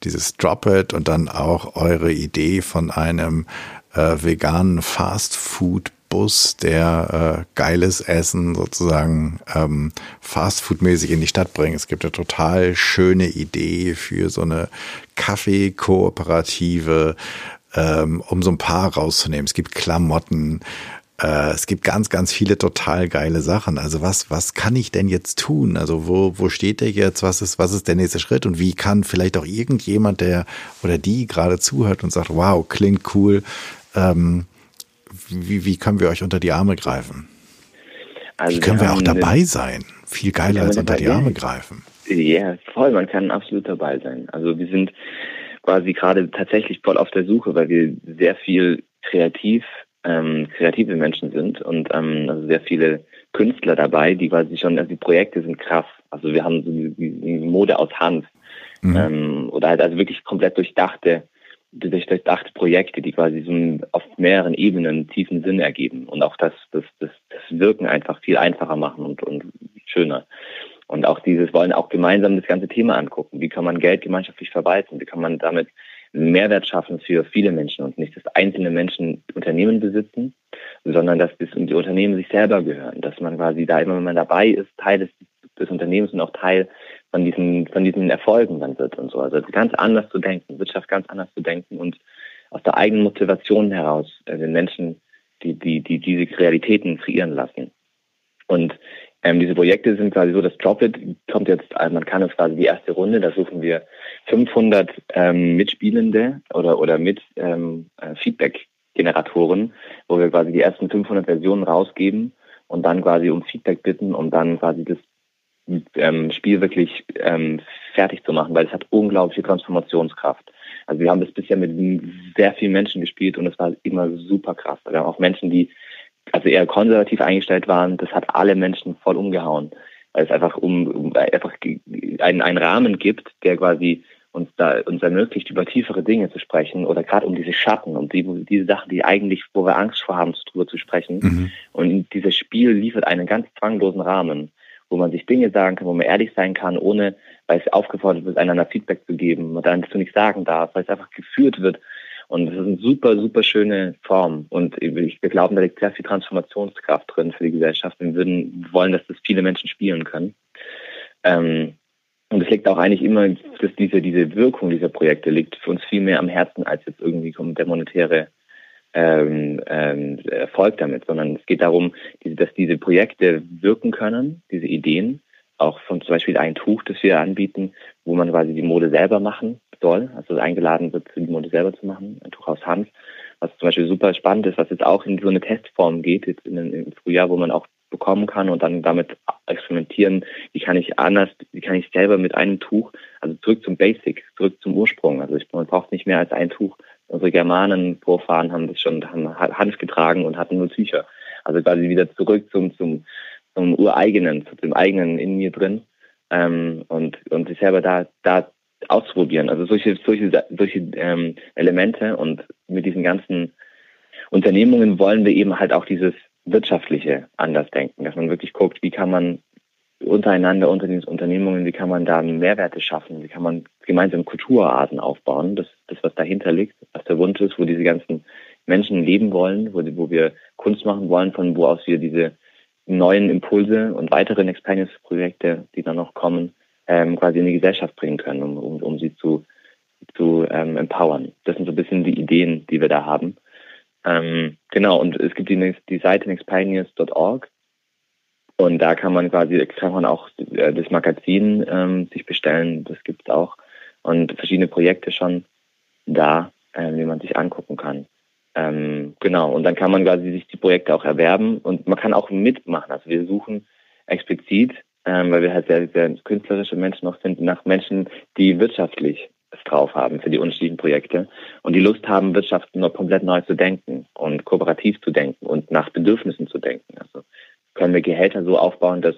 dieses Drop It und dann auch eure Idee von einem äh, veganen Fast Food Bus, der äh, geiles Essen sozusagen ähm, Fastfood-mäßig in die Stadt bringt. Es gibt eine total schöne Idee für so eine Kaffee-Kooperative, ähm, um so ein paar rauszunehmen. Es gibt Klamotten, äh, es gibt ganz, ganz viele total geile Sachen. Also was, was kann ich denn jetzt tun? Also wo, wo steht der jetzt? Was ist, was ist der nächste Schritt? Und wie kann vielleicht auch irgendjemand, der oder die gerade zuhört und sagt, wow, klingt cool, ähm, wie, wie können wir euch unter die Arme greifen? Also wie können wir, wir auch dabei sein? Viel geiler als unter die Arme greifen. Ja, yeah, voll, man kann absolut dabei sein. Also wir sind quasi gerade tatsächlich voll auf der Suche, weil wir sehr viel kreativ ähm, kreative Menschen sind und ähm, also sehr viele Künstler dabei, die quasi schon, also die Projekte sind krass. Also wir haben so die, die Mode aus Hanf mhm. ähm, oder halt also wirklich komplett durchdachte, durchdachte Projekte, die quasi so auf mehreren Ebenen tiefen Sinn ergeben und auch das, das, das, das Wirken einfach viel einfacher machen und, und schöner. Und auch dieses wollen auch gemeinsam das ganze Thema angucken. Wie kann man Geld gemeinschaftlich verwalten? Wie kann man damit Mehrwert schaffen für viele Menschen und nicht, dass einzelne Menschen Unternehmen besitzen, sondern dass das, die Unternehmen sich selber gehören, dass man quasi da immer, wenn man dabei ist, Teil des, des Unternehmens und auch Teil von diesen, von diesen Erfolgen dann wird und so. Also ganz anders zu denken, Wirtschaft ganz anders zu denken und aus der eigenen Motivation heraus äh, den Menschen die, die, die diese Realitäten kreieren lassen. Und ähm, diese Projekte sind quasi so, das Droplet kommt jetzt, also man kann es quasi die erste Runde, da suchen wir 500 ähm, Mitspielende oder, oder mit ähm, äh, Feedback-Generatoren, wo wir quasi die ersten 500 Versionen rausgeben und dann quasi um Feedback bitten, um dann quasi das ähm, Spiel wirklich ähm, fertig zu machen, weil es hat unglaubliche Transformationskraft. Also wir haben das bisher mit sehr vielen Menschen gespielt und es war immer super krass. Wir haben auch Menschen, die also eher konservativ eingestellt waren, das hat alle Menschen voll umgehauen, weil es einfach um, um einfach einen, einen Rahmen gibt, der quasi uns da uns ermöglicht, über tiefere Dinge zu sprechen oder gerade um diese Schatten, um die, diese Sachen, die eigentlich, wo wir Angst vor haben, darüber zu sprechen. Mhm. Und dieses Spiel liefert einen ganz zwanglosen Rahmen, wo man sich Dinge sagen kann, wo man ehrlich sein kann, ohne, weil es aufgefordert wird, einander Feedback zu geben, dann dazu nicht sagen darf, weil es einfach geführt wird und es ist eine super, super schöne Form. Und wir glauben, da liegt sehr viel Transformationskraft drin für die Gesellschaft. Wir würden wollen, dass das viele Menschen spielen können. Ähm, und es liegt auch eigentlich immer, dass diese, diese Wirkung dieser Projekte liegt für uns viel mehr am Herzen als jetzt irgendwie der monetäre ähm, ähm, Erfolg damit, sondern es geht darum, dass diese Projekte wirken können, diese Ideen, auch von zum Beispiel ein Tuch, das wir anbieten, wo man quasi die Mode selber machen soll, also eingeladen wird, die Mode selber zu machen, ein Tuch aus Hanf, was zum Beispiel super spannend ist, was jetzt auch in so eine Testform geht, jetzt in, im Frühjahr, wo man auch bekommen kann und dann damit experimentieren, wie kann ich anders, wie kann ich selber mit einem Tuch, also zurück zum Basic, zurück zum Ursprung. Also ich, man braucht nicht mehr als ein Tuch. Unsere Germanen Vorfahren haben das schon, haben Hanf getragen und hatten nur Tücher. Also quasi wieder zurück zum, zum, zum ureigenen, zu dem eigenen in mir drin ähm, und, und sich selber da, da auszuprobieren. Also solche, solche, solche ähm, Elemente und mit diesen ganzen Unternehmungen wollen wir eben halt auch dieses wirtschaftliche Andersdenken, dass man wirklich guckt, wie kann man untereinander unter den Unternehmungen, wie kann man da Mehrwerte schaffen, wie kann man gemeinsam Kulturarten aufbauen, das, das was dahinter liegt, der Wunsch ist, wo diese ganzen Menschen leben wollen, wo, wo wir Kunst machen wollen, von wo aus wir diese neuen Impulse und weiteren Experience-Projekte, die dann noch kommen, ähm, quasi in die Gesellschaft bringen können, um, um, um sie zu, zu ähm, empowern. Das sind so ein bisschen die Ideen, die wir da haben. Ähm, genau, und es gibt die, die Seite nextpioneers.org und da kann man quasi, kann man auch äh, das Magazin ähm, sich bestellen, das gibt es auch und verschiedene Projekte schon da, äh, die man sich angucken kann. Ähm, genau, und dann kann man quasi sich die Projekte auch erwerben und man kann auch mitmachen. Also wir suchen explizit ähm, weil wir halt sehr, sehr künstlerische Menschen noch sind, nach Menschen, die wirtschaftlich es drauf haben für die unterschiedlichen Projekte und die Lust haben, Wirtschaft nur komplett neu zu denken und kooperativ zu denken und nach Bedürfnissen zu denken. Also können wir Gehälter so aufbauen, dass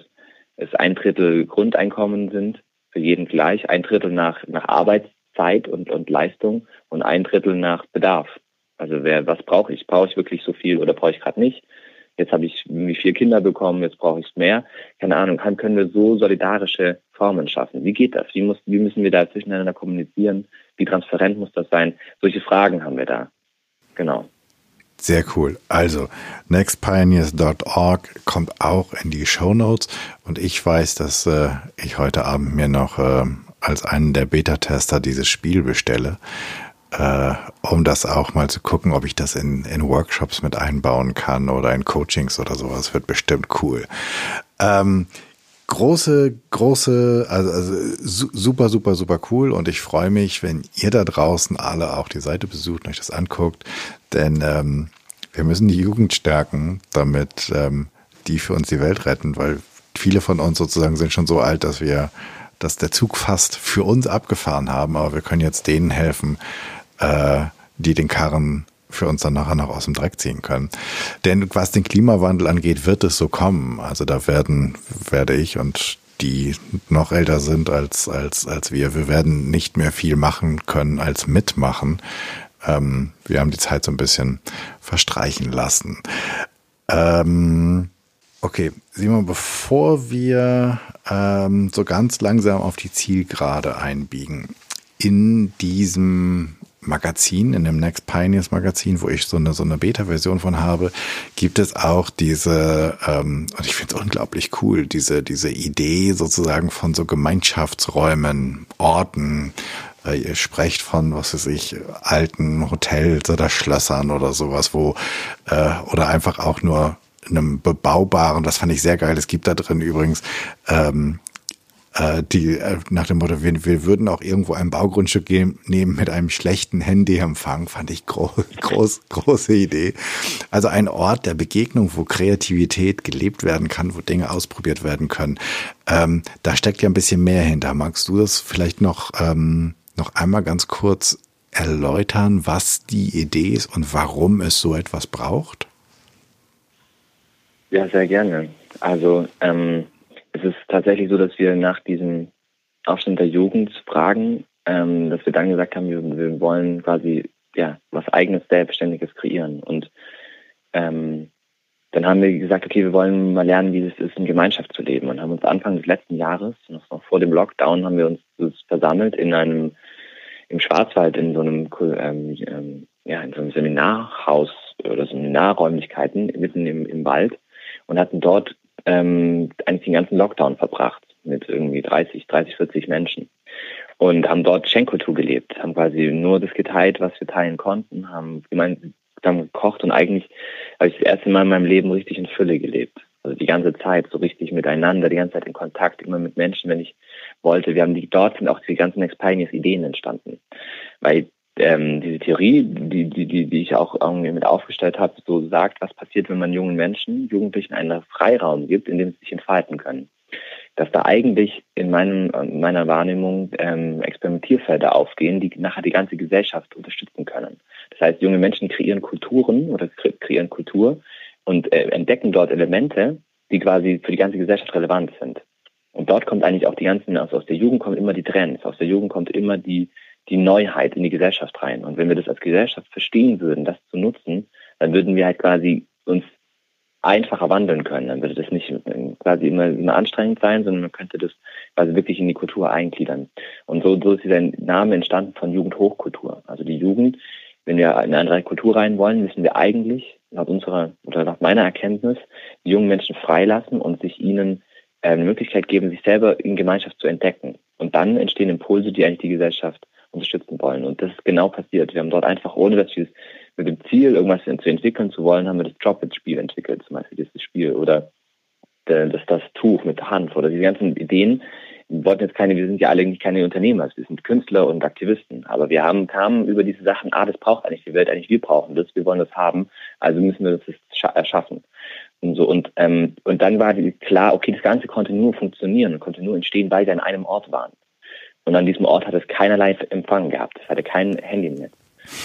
es ein Drittel Grundeinkommen sind, für jeden gleich, ein Drittel nach, nach Arbeitszeit und, und Leistung und ein Drittel nach Bedarf. Also wer, was brauche ich? Brauche ich wirklich so viel oder brauche ich gerade nicht? jetzt habe ich vier Kinder bekommen, jetzt brauche ich mehr. Keine Ahnung, kann, können wir so solidarische Formen schaffen? Wie geht das? Wie, muss, wie müssen wir da zwischeneinander kommunizieren? Wie transparent muss das sein? Solche Fragen haben wir da. Genau. Sehr cool. Also, nextpioneers.org kommt auch in die Show Notes und ich weiß, dass äh, ich heute Abend mir noch äh, als einen der Beta-Tester dieses Spiel bestelle äh, um das auch mal zu gucken, ob ich das in, in Workshops mit einbauen kann oder in Coachings oder sowas. Wird bestimmt cool. Ähm, große, große, also, also super, super, super cool und ich freue mich, wenn ihr da draußen alle auch die Seite besucht und euch das anguckt, denn ähm, wir müssen die Jugend stärken, damit ähm, die für uns die Welt retten, weil viele von uns sozusagen sind schon so alt, dass wir, dass der Zug fast für uns abgefahren haben, aber wir können jetzt denen helfen, äh, die den Karren für uns dann nachher noch aus dem Dreck ziehen können. Denn was den Klimawandel angeht, wird es so kommen. Also da werden, werde ich und die noch älter sind als, als, als wir, wir werden nicht mehr viel machen können als mitmachen. Ähm, wir haben die Zeit so ein bisschen verstreichen lassen. Ähm, okay, Simon, bevor wir ähm, so ganz langsam auf die Zielgerade einbiegen, in diesem Magazin, in dem Next Pioneers Magazin, wo ich so eine, so eine Beta-Version von habe, gibt es auch diese, ähm, und ich finde es unglaublich cool, diese, diese Idee sozusagen von so Gemeinschaftsräumen, Orten, äh, ihr sprecht von, was weiß ich, alten Hotels oder Schlössern oder sowas, wo, äh, oder einfach auch nur einem bebaubaren, das fand ich sehr geil. Es gibt da drin übrigens ähm, äh, die äh, nach dem Motto, wir, wir würden auch irgendwo ein Baugrundstück geben, nehmen mit einem schlechten Handyempfang, fand ich groß, groß, große Idee. Also ein Ort der Begegnung, wo Kreativität gelebt werden kann, wo Dinge ausprobiert werden können. Ähm, da steckt ja ein bisschen mehr hinter. Magst du das vielleicht noch, ähm, noch einmal ganz kurz erläutern, was die Idee ist und warum es so etwas braucht? Ja, sehr gerne. Also ähm, es ist tatsächlich so, dass wir nach diesem Aufstand der Jugend fragen, ähm, dass wir dann gesagt haben, wir, wir, wollen quasi ja was eigenes, selbstständiges kreieren. Und ähm, dann haben wir gesagt, okay, wir wollen mal lernen, wie es ist, in Gemeinschaft zu leben. Und haben uns Anfang des letzten Jahres, noch vor dem Lockdown, haben wir uns versammelt in einem im Schwarzwald in so einem ähm, ähm, ja in so einem Seminarhaus oder Seminarräumlichkeiten mitten im, im Wald und hatten dort ähm, eigentlich den ganzen Lockdown verbracht mit irgendwie 30, 30, 40 Menschen und haben dort Schenkultur gelebt, haben quasi nur das geteilt, was wir teilen konnten, haben gemeinsam gekocht und eigentlich habe ich das erste Mal in meinem Leben richtig in Fülle gelebt. Also die ganze Zeit so richtig miteinander, die ganze Zeit in Kontakt, immer mit Menschen, wenn ich wollte. Wir haben die, dort sind auch die ganzen Experience Ideen entstanden. Weil ähm, diese Theorie, die, die, die, die ich auch irgendwie mit aufgestellt habe, so sagt, was passiert, wenn man jungen Menschen, Jugendlichen einen Freiraum gibt, in dem sie sich entfalten können. Dass da eigentlich in, meinem, in meiner Wahrnehmung ähm, Experimentierfelder aufgehen, die nachher die ganze Gesellschaft unterstützen können. Das heißt, junge Menschen kreieren Kulturen oder kreieren Kultur und äh, entdecken dort Elemente, die quasi für die ganze Gesellschaft relevant sind. Und dort kommt eigentlich auch die ganzen, also aus der Jugend kommen immer die Trends, aus der Jugend kommt immer die, die Neuheit in die Gesellschaft rein. Und wenn wir das als Gesellschaft verstehen würden, das zu nutzen, dann würden wir halt quasi uns einfacher wandeln können. Dann würde das nicht quasi immer, immer anstrengend sein, sondern man könnte das quasi wirklich in die Kultur eingliedern. Und so, so ist dieser Name entstanden von Jugendhochkultur. Also die Jugend, wenn wir in eine andere Kultur rein wollen, müssen wir eigentlich, laut unserer oder nach meiner Erkenntnis, die jungen Menschen freilassen und sich ihnen äh, eine Möglichkeit geben, sich selber in Gemeinschaft zu entdecken. Und dann entstehen Impulse, die eigentlich die Gesellschaft unterstützen wollen. Und das ist genau passiert. Wir haben dort einfach, ohne dass wir es mit dem Ziel, irgendwas zu entwickeln zu wollen, haben wir das Drop-It-Spiel entwickelt, zum Beispiel dieses Spiel oder das, das Tuch mit der Hand oder diese ganzen Ideen. Wir wollten jetzt keine, wir sind ja alle keine Unternehmer, wir sind Künstler und Aktivisten, aber wir haben, kamen über diese Sachen, ah, das braucht eigentlich die Welt, eigentlich wir brauchen das, wir wollen das haben, also müssen wir das erschaffen. Und so, und, ähm, und dann war klar, okay, das Ganze konnte nur funktionieren, konnte nur entstehen, weil wir an einem Ort waren. Und an diesem Ort hat es keinerlei Empfang gehabt. Es hatte kein Handynetz.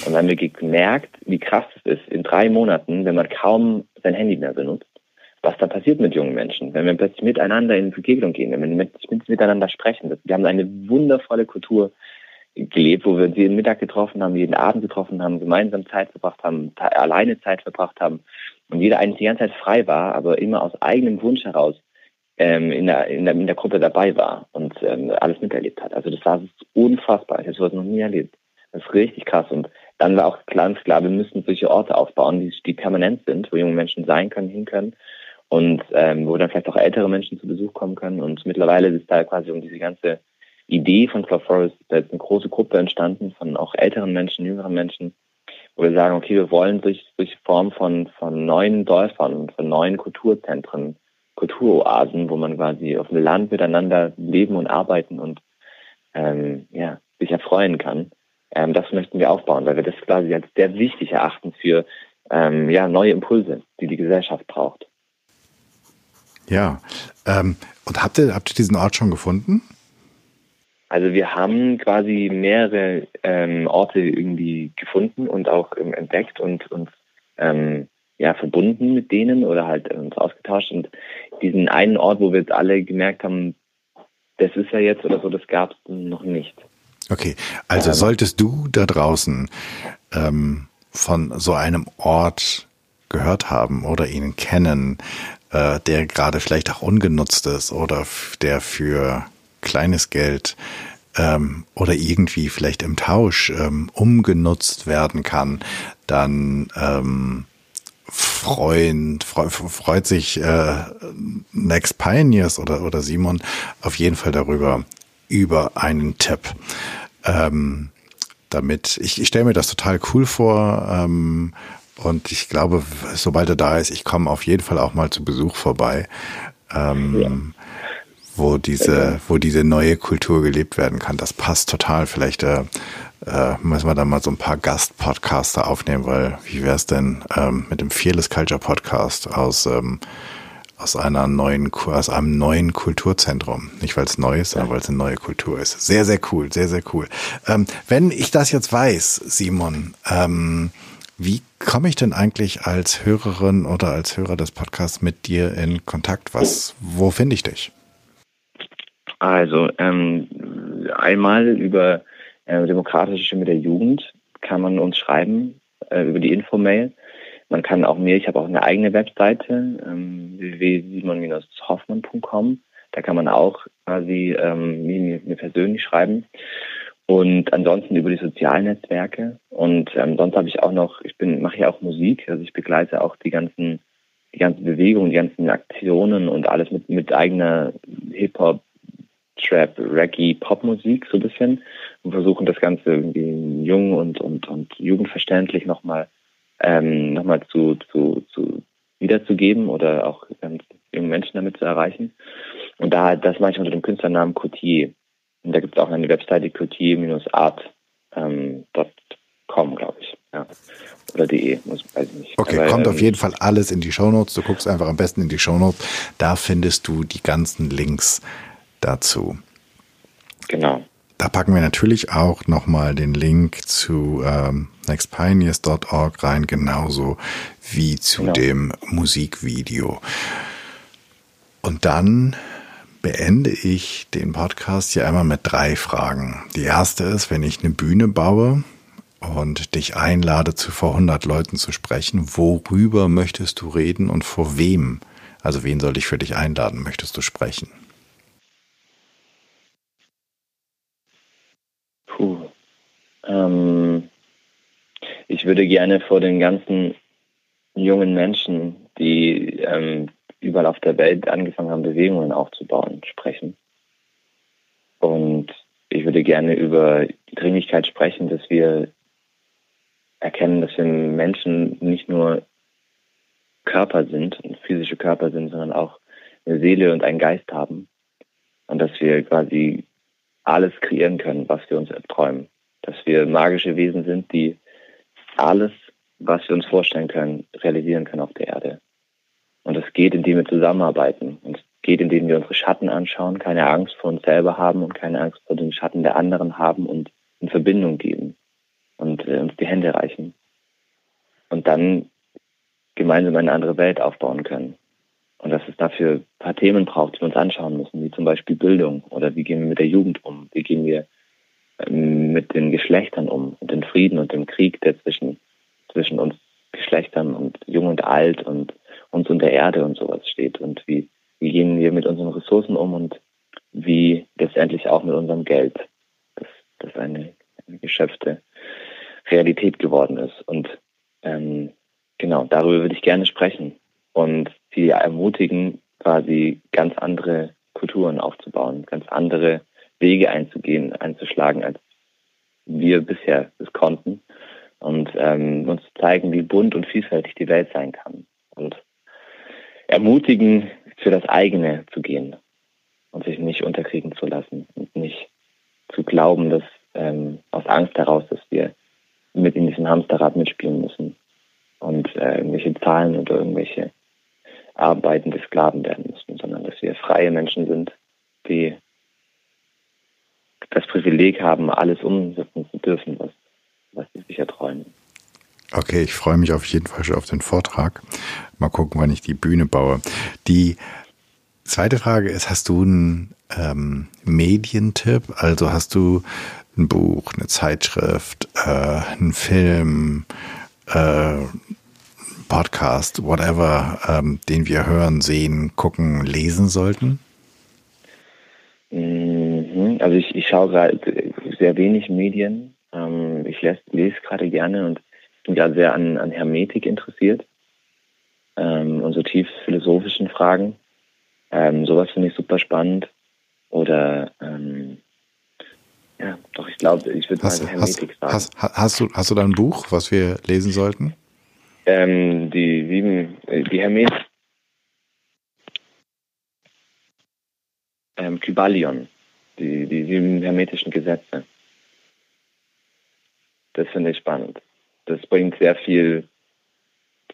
Und dann haben wir gemerkt, wie krass es ist, in drei Monaten, wenn man kaum sein Handy mehr benutzt, was da passiert mit jungen Menschen, wenn wir plötzlich miteinander in Begegnung gehen, wenn wir mit, miteinander sprechen. Wir haben eine wundervolle Kultur gelebt, wo wir uns jeden Mittag getroffen haben, jeden Abend getroffen haben, gemeinsam Zeit verbracht haben, alleine Zeit verbracht haben und jeder eigentlich die ganze Zeit frei war, aber immer aus eigenem Wunsch heraus ähm, in, der, in, der, in der Gruppe dabei war und ähm, alles miterlebt hat. Also das war unfassbar. Ich habe sowas noch nie erlebt. Das ist richtig krass. Und dann war auch ganz klar, wir müssen solche Orte aufbauen, die, die permanent sind, wo junge Menschen sein können, hin können und ähm, wo dann vielleicht auch ältere Menschen zu Besuch kommen können. Und mittlerweile ist da quasi um diese ganze Idee von Club Forest ist eine große Gruppe entstanden von auch älteren Menschen, jüngeren Menschen, wo wir sagen, okay, wir wollen durch, durch Form von, von neuen Dörfern, von neuen Kulturzentren Kulturoasen, wo man quasi auf dem Land miteinander leben und arbeiten und ähm, ja, sich erfreuen kann. Ähm, das möchten wir aufbauen, weil wir das quasi als sehr wichtig erachten für ähm, ja, neue Impulse, die die Gesellschaft braucht. Ja, ähm, und habt ihr, habt ihr diesen Ort schon gefunden? Also wir haben quasi mehrere ähm, Orte irgendwie gefunden und auch ähm, entdeckt und uns ähm, ja, verbunden mit denen oder halt uns ausgetauscht. Und diesen einen Ort, wo wir jetzt alle gemerkt haben, das ist ja jetzt oder so, das gab es noch nicht. Okay, also ähm, solltest du da draußen ähm, von so einem Ort gehört haben oder ihn kennen, äh, der gerade vielleicht auch ungenutzt ist oder der für kleines Geld ähm, oder irgendwie vielleicht im Tausch ähm, umgenutzt werden kann, dann ähm, freuen, freu, freut sich äh, Next Pioneers oder, oder Simon auf jeden Fall darüber, über einen Tipp. Ähm, damit, ich, ich stelle mir das total cool vor ähm, und ich glaube, sobald er da ist, ich komme auf jeden Fall auch mal zu Besuch vorbei. Ähm, ja wo diese, wo diese neue Kultur gelebt werden kann. Das passt total. Vielleicht äh, äh, müssen wir da mal so ein paar Gastpodcaster aufnehmen, weil wie wäre es denn ähm, mit dem Fearless Culture Podcast aus ähm, aus einer neuen aus einem neuen Kulturzentrum, nicht weil es neu ist, sondern weil es eine neue Kultur ist. Sehr sehr cool, sehr sehr cool. Ähm, wenn ich das jetzt weiß, Simon, ähm, wie komme ich denn eigentlich als Hörerin oder als Hörer des Podcasts mit dir in Kontakt? Was, wo finde ich dich? Also ähm, einmal über äh, Demokratische Stimme der Jugend kann man uns schreiben äh, über die Infomail. Man kann auch mir, ich habe auch eine eigene Webseite, ähm, www.simon-hoffmann.com. Da kann man auch quasi ähm, mir, mir persönlich schreiben. Und ansonsten über die sozialen Netzwerke. Und ähm, sonst habe ich auch noch, ich bin, mache ja auch Musik, also ich begleite auch die ganzen, die ganzen Bewegungen, die ganzen Aktionen und alles mit, mit eigener Hip-Hop, Trap, Reggae, Popmusik so ein bisschen und versuchen das Ganze irgendwie jung und, und, und jugendverständlich nochmal ähm, noch zu, zu, zu wiederzugeben oder auch ähm, junge Menschen damit zu erreichen. Und da das mache ich unter dem Künstlernamen Coutier. Und da gibt es auch eine Webseite coutier-art.com. Ähm, oder de, muss, weiß ich nicht. Okay, Aber, kommt ähm, auf jeden Fall alles in die Shownotes. Du guckst einfach am besten in die Shownotes. Da findest du die ganzen Links dazu. Genau. Da packen wir natürlich auch nochmal den Link zu ähm, nextpioneers.org rein, genauso wie zu Genau. dem Musikvideo. Und dann beende ich den Podcast hier einmal mit drei Fragen. Die erste ist, wenn ich eine Bühne baue und dich einlade, zu vor 100 Leuten zu sprechen, worüber möchtest du reden und vor wem? Also wen soll ich für dich einladen, möchtest du sprechen? Puh. Ähm, ich würde gerne vor den ganzen jungen Menschen, die ähm, überall auf der Welt angefangen haben, Bewegungen aufzubauen, sprechen. Und ich würde gerne über die Dringlichkeit sprechen, dass wir erkennen, dass wir Menschen nicht nur Körper sind, physische Körper sind, sondern auch eine Seele und einen Geist haben. Und dass wir quasi alles kreieren können, was wir uns erträumen. Dass wir magische Wesen sind, die alles, was wir uns vorstellen können, realisieren können auf der Erde. Und das geht, indem wir zusammenarbeiten. Und es geht, indem wir unsere Schatten anschauen, keine Angst vor uns selber haben und keine Angst vor den Schatten der anderen haben und in Verbindung gehen und äh, uns die Hände reichen. Und dann gemeinsam eine andere Welt aufbauen können. Und dass es dafür ein paar Themen braucht, die wir uns anschauen müssen, wie zum Beispiel Bildung oder wie gehen wir mit der Jugend um, wie gehen wir ähm, mit den Geschlechtern um und den Frieden und dem Krieg, der zwischen, zwischen uns Geschlechtern und Jung und Alt und uns und der Erde und sowas steht? Und wie, wie gehen wir mit unseren Ressourcen um und wie letztendlich auch mit unserem Geld, das, das eine, eine geschöpfte Realität geworden ist. Und ähm, genau, darüber würde ich gerne sprechen und sie ermutigen, quasi ganz andere Kulturen aufzubauen, ganz andere Wege einzugehen, einzuschlagen, als wir bisher es konnten. Und ähm, uns zeigen, wie bunt und vielfältig die Welt sein kann. Und ermutigen, für das eigene zu gehen und sich nicht unterkriegen zu lassen und nicht zu glauben, dass ähm, aus Angst heraus, dass wir mit in diesem Hamsterrad mitspielen müssen und äh, irgendwelche Zahlen oder irgendwelche arbeitende Sklaven werden müssen, sondern dass wir freie Menschen sind, die das Privileg haben, alles umsetzen zu dürfen, was, was sie sich erträumen. Okay, ich freue mich auf jeden Fall schon auf den Vortrag. Mal gucken, wann ich die Bühne baue. Die zweite Frage ist, hast du einen ähm, Medientipp? Also hast du ein Buch, eine Zeitschrift, äh, einen Film, äh, Podcast, whatever, ähm, den wir hören, sehen, gucken, lesen sollten? Mhm. Also ich, ich schaue gerade sehr wenig Medien. Ähm, ich lese, lese gerade gerne und bin gerade sehr an, an Hermetik interessiert ähm, und so tief philosophischen Fragen. Ähm, sowas finde ich super spannend. Oder ähm, ja, doch, ich glaube, ich würde mal Hast, hast, Hermetik sagen. hast, hast, du, hast du da ein Buch, was wir lesen sollten? Ähm, die sieben, äh, die Hermes, ähm, Kybalion, die, die sieben hermetischen Gesetze. Das finde ich spannend. Das bringt sehr viel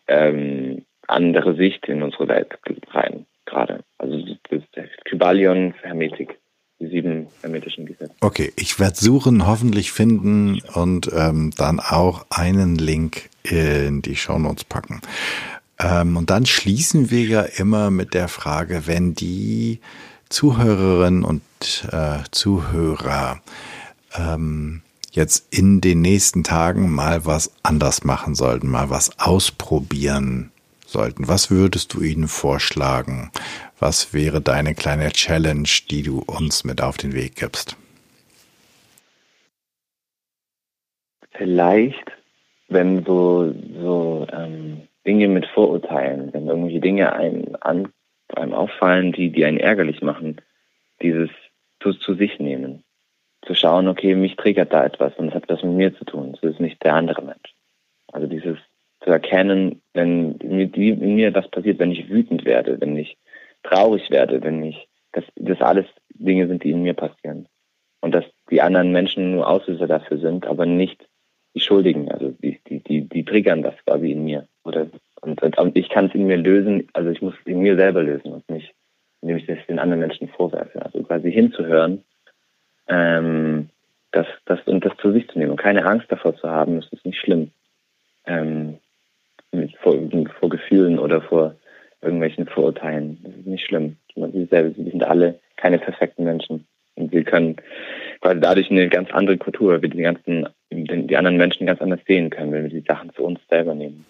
ähm, andere Sicht in unsere Welt rein, gerade. Also das, Kybalion, Hermetik, die sieben hermetischen Gesetze. Okay, ich werde suchen, hoffentlich finden und ähm, dann auch einen Link in die Shownotes packen. Ähm, und dann schließen wir ja immer mit der Frage, wenn die Zuhörerinnen und äh, Zuhörer ähm, jetzt in den nächsten Tagen mal was anders machen sollten, mal was ausprobieren sollten, was würdest du ihnen vorschlagen? Was wäre deine kleine Challenge, die du uns mit auf den Weg gibst? Vielleicht, wenn so, so ähm, Dinge mit Vorurteilen, wenn irgendwelche Dinge einem, an, einem auffallen, die, die einen ärgerlich machen, dieses zu, zu sich nehmen. Zu schauen, okay, mich triggert da etwas und es hat was mit mir zu tun. Es ist nicht der andere Mensch. Also dieses zu erkennen, wenn mit mir was passiert, wenn ich wütend werde, wenn ich traurig werde, wenn ich, dass das alles Dinge sind, die in mir passieren. Und dass die anderen Menschen nur Auslöser dafür sind, aber nicht die Schuldigen, also die, die, die, die triggern das quasi in mir. Oder und, und ich kann es in mir lösen, also ich muss es in mir selber lösen und nicht, indem ich das den anderen Menschen vorwerfe. Also quasi hinzuhören, ähm, das, das und das zu sich zu nehmen und keine Angst davor zu haben, das ist nicht schlimm. Ähm, vor, vor Gefühlen oder vor irgendwelchen Vorurteilen. Das ist nicht schlimm. Wir sind alle keine perfekten Menschen. Und wir können quasi dadurch eine ganz andere Kultur, wir die ganzen, die anderen Menschen ganz anders sehen können, wenn wir die Sachen zu uns selber nehmen.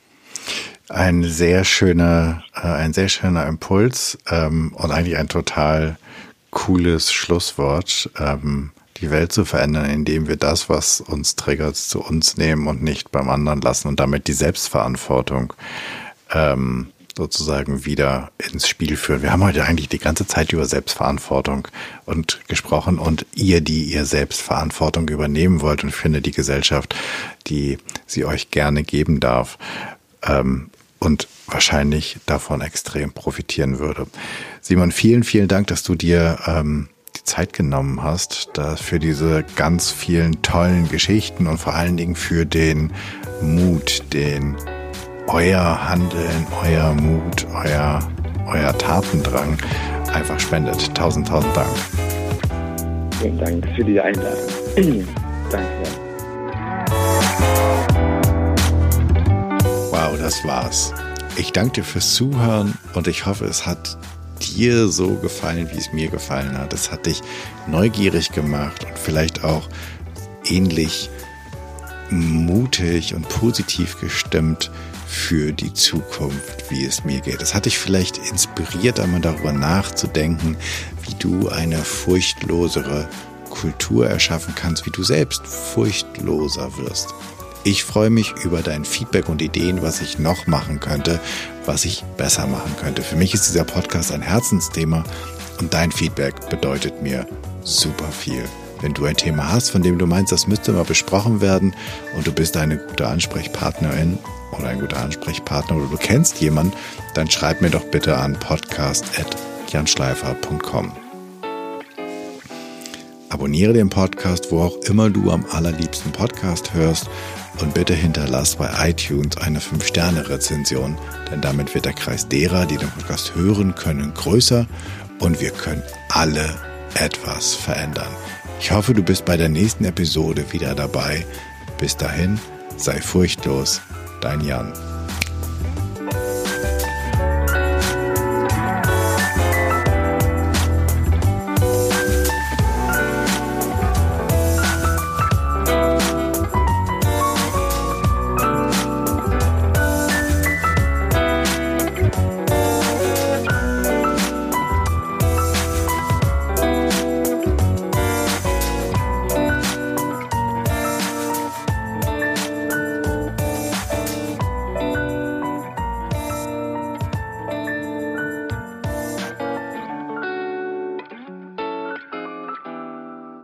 Ein sehr schöner, äh, ein sehr schöner Impuls ähm, und eigentlich ein total cooles Schlusswort, ähm, die Welt zu verändern, indem wir das, was uns triggert, zu uns nehmen und nicht beim anderen lassen und damit die Selbstverantwortung ähm, sozusagen wieder ins Spiel führen. Wir haben heute eigentlich die ganze Zeit über Selbstverantwortung und gesprochen und ihr, die ihr Selbstverantwortung übernehmen wollt und finde die Gesellschaft, die sie euch gerne geben darf ähm, und wahrscheinlich davon extrem profitieren würde. Simon, vielen, vielen Dank, dass du dir ähm, die Zeit genommen hast, da für diese ganz vielen tollen Geschichten und vor allen Dingen für den Mut, den euer Handeln, euer Mut, euer, euer Tatendrang einfach spendet. Tausend, tausend Dank. Vielen Dank für die Einladung. Danke. Wow, das war's. Ich danke dir fürs Zuhören und ich hoffe, es hat dir so gefallen, wie es mir gefallen hat. Es hat dich neugierig gemacht und vielleicht auch ähnlich mutig und positiv gestimmt für die Zukunft, wie es mir geht. Das hat dich vielleicht inspiriert, einmal darüber nachzudenken, wie du eine furchtlosere Kultur erschaffen kannst, wie du selbst furchtloser wirst. Ich freue mich über dein Feedback und Ideen, was ich noch machen könnte, was ich besser machen könnte. Für mich ist dieser Podcast ein Herzensthema und dein Feedback bedeutet mir super viel. Wenn du ein Thema hast, von dem du meinst, das müsste mal besprochen werden und du bist eine gute Ansprechpartnerin oder ein guter Ansprechpartner oder du kennst jemanden, dann schreib mir doch bitte an podcast.janschleifer.com. Abonniere den Podcast, wo auch immer du am allerliebsten Podcast hörst und bitte hinterlass bei iTunes eine 5-Sterne-Rezension, denn damit wird der Kreis derer, die den Podcast hören können, größer und wir können alle etwas verändern. Ich hoffe, du bist bei der nächsten Episode wieder dabei. Bis dahin, sei furchtlos, dein Jan.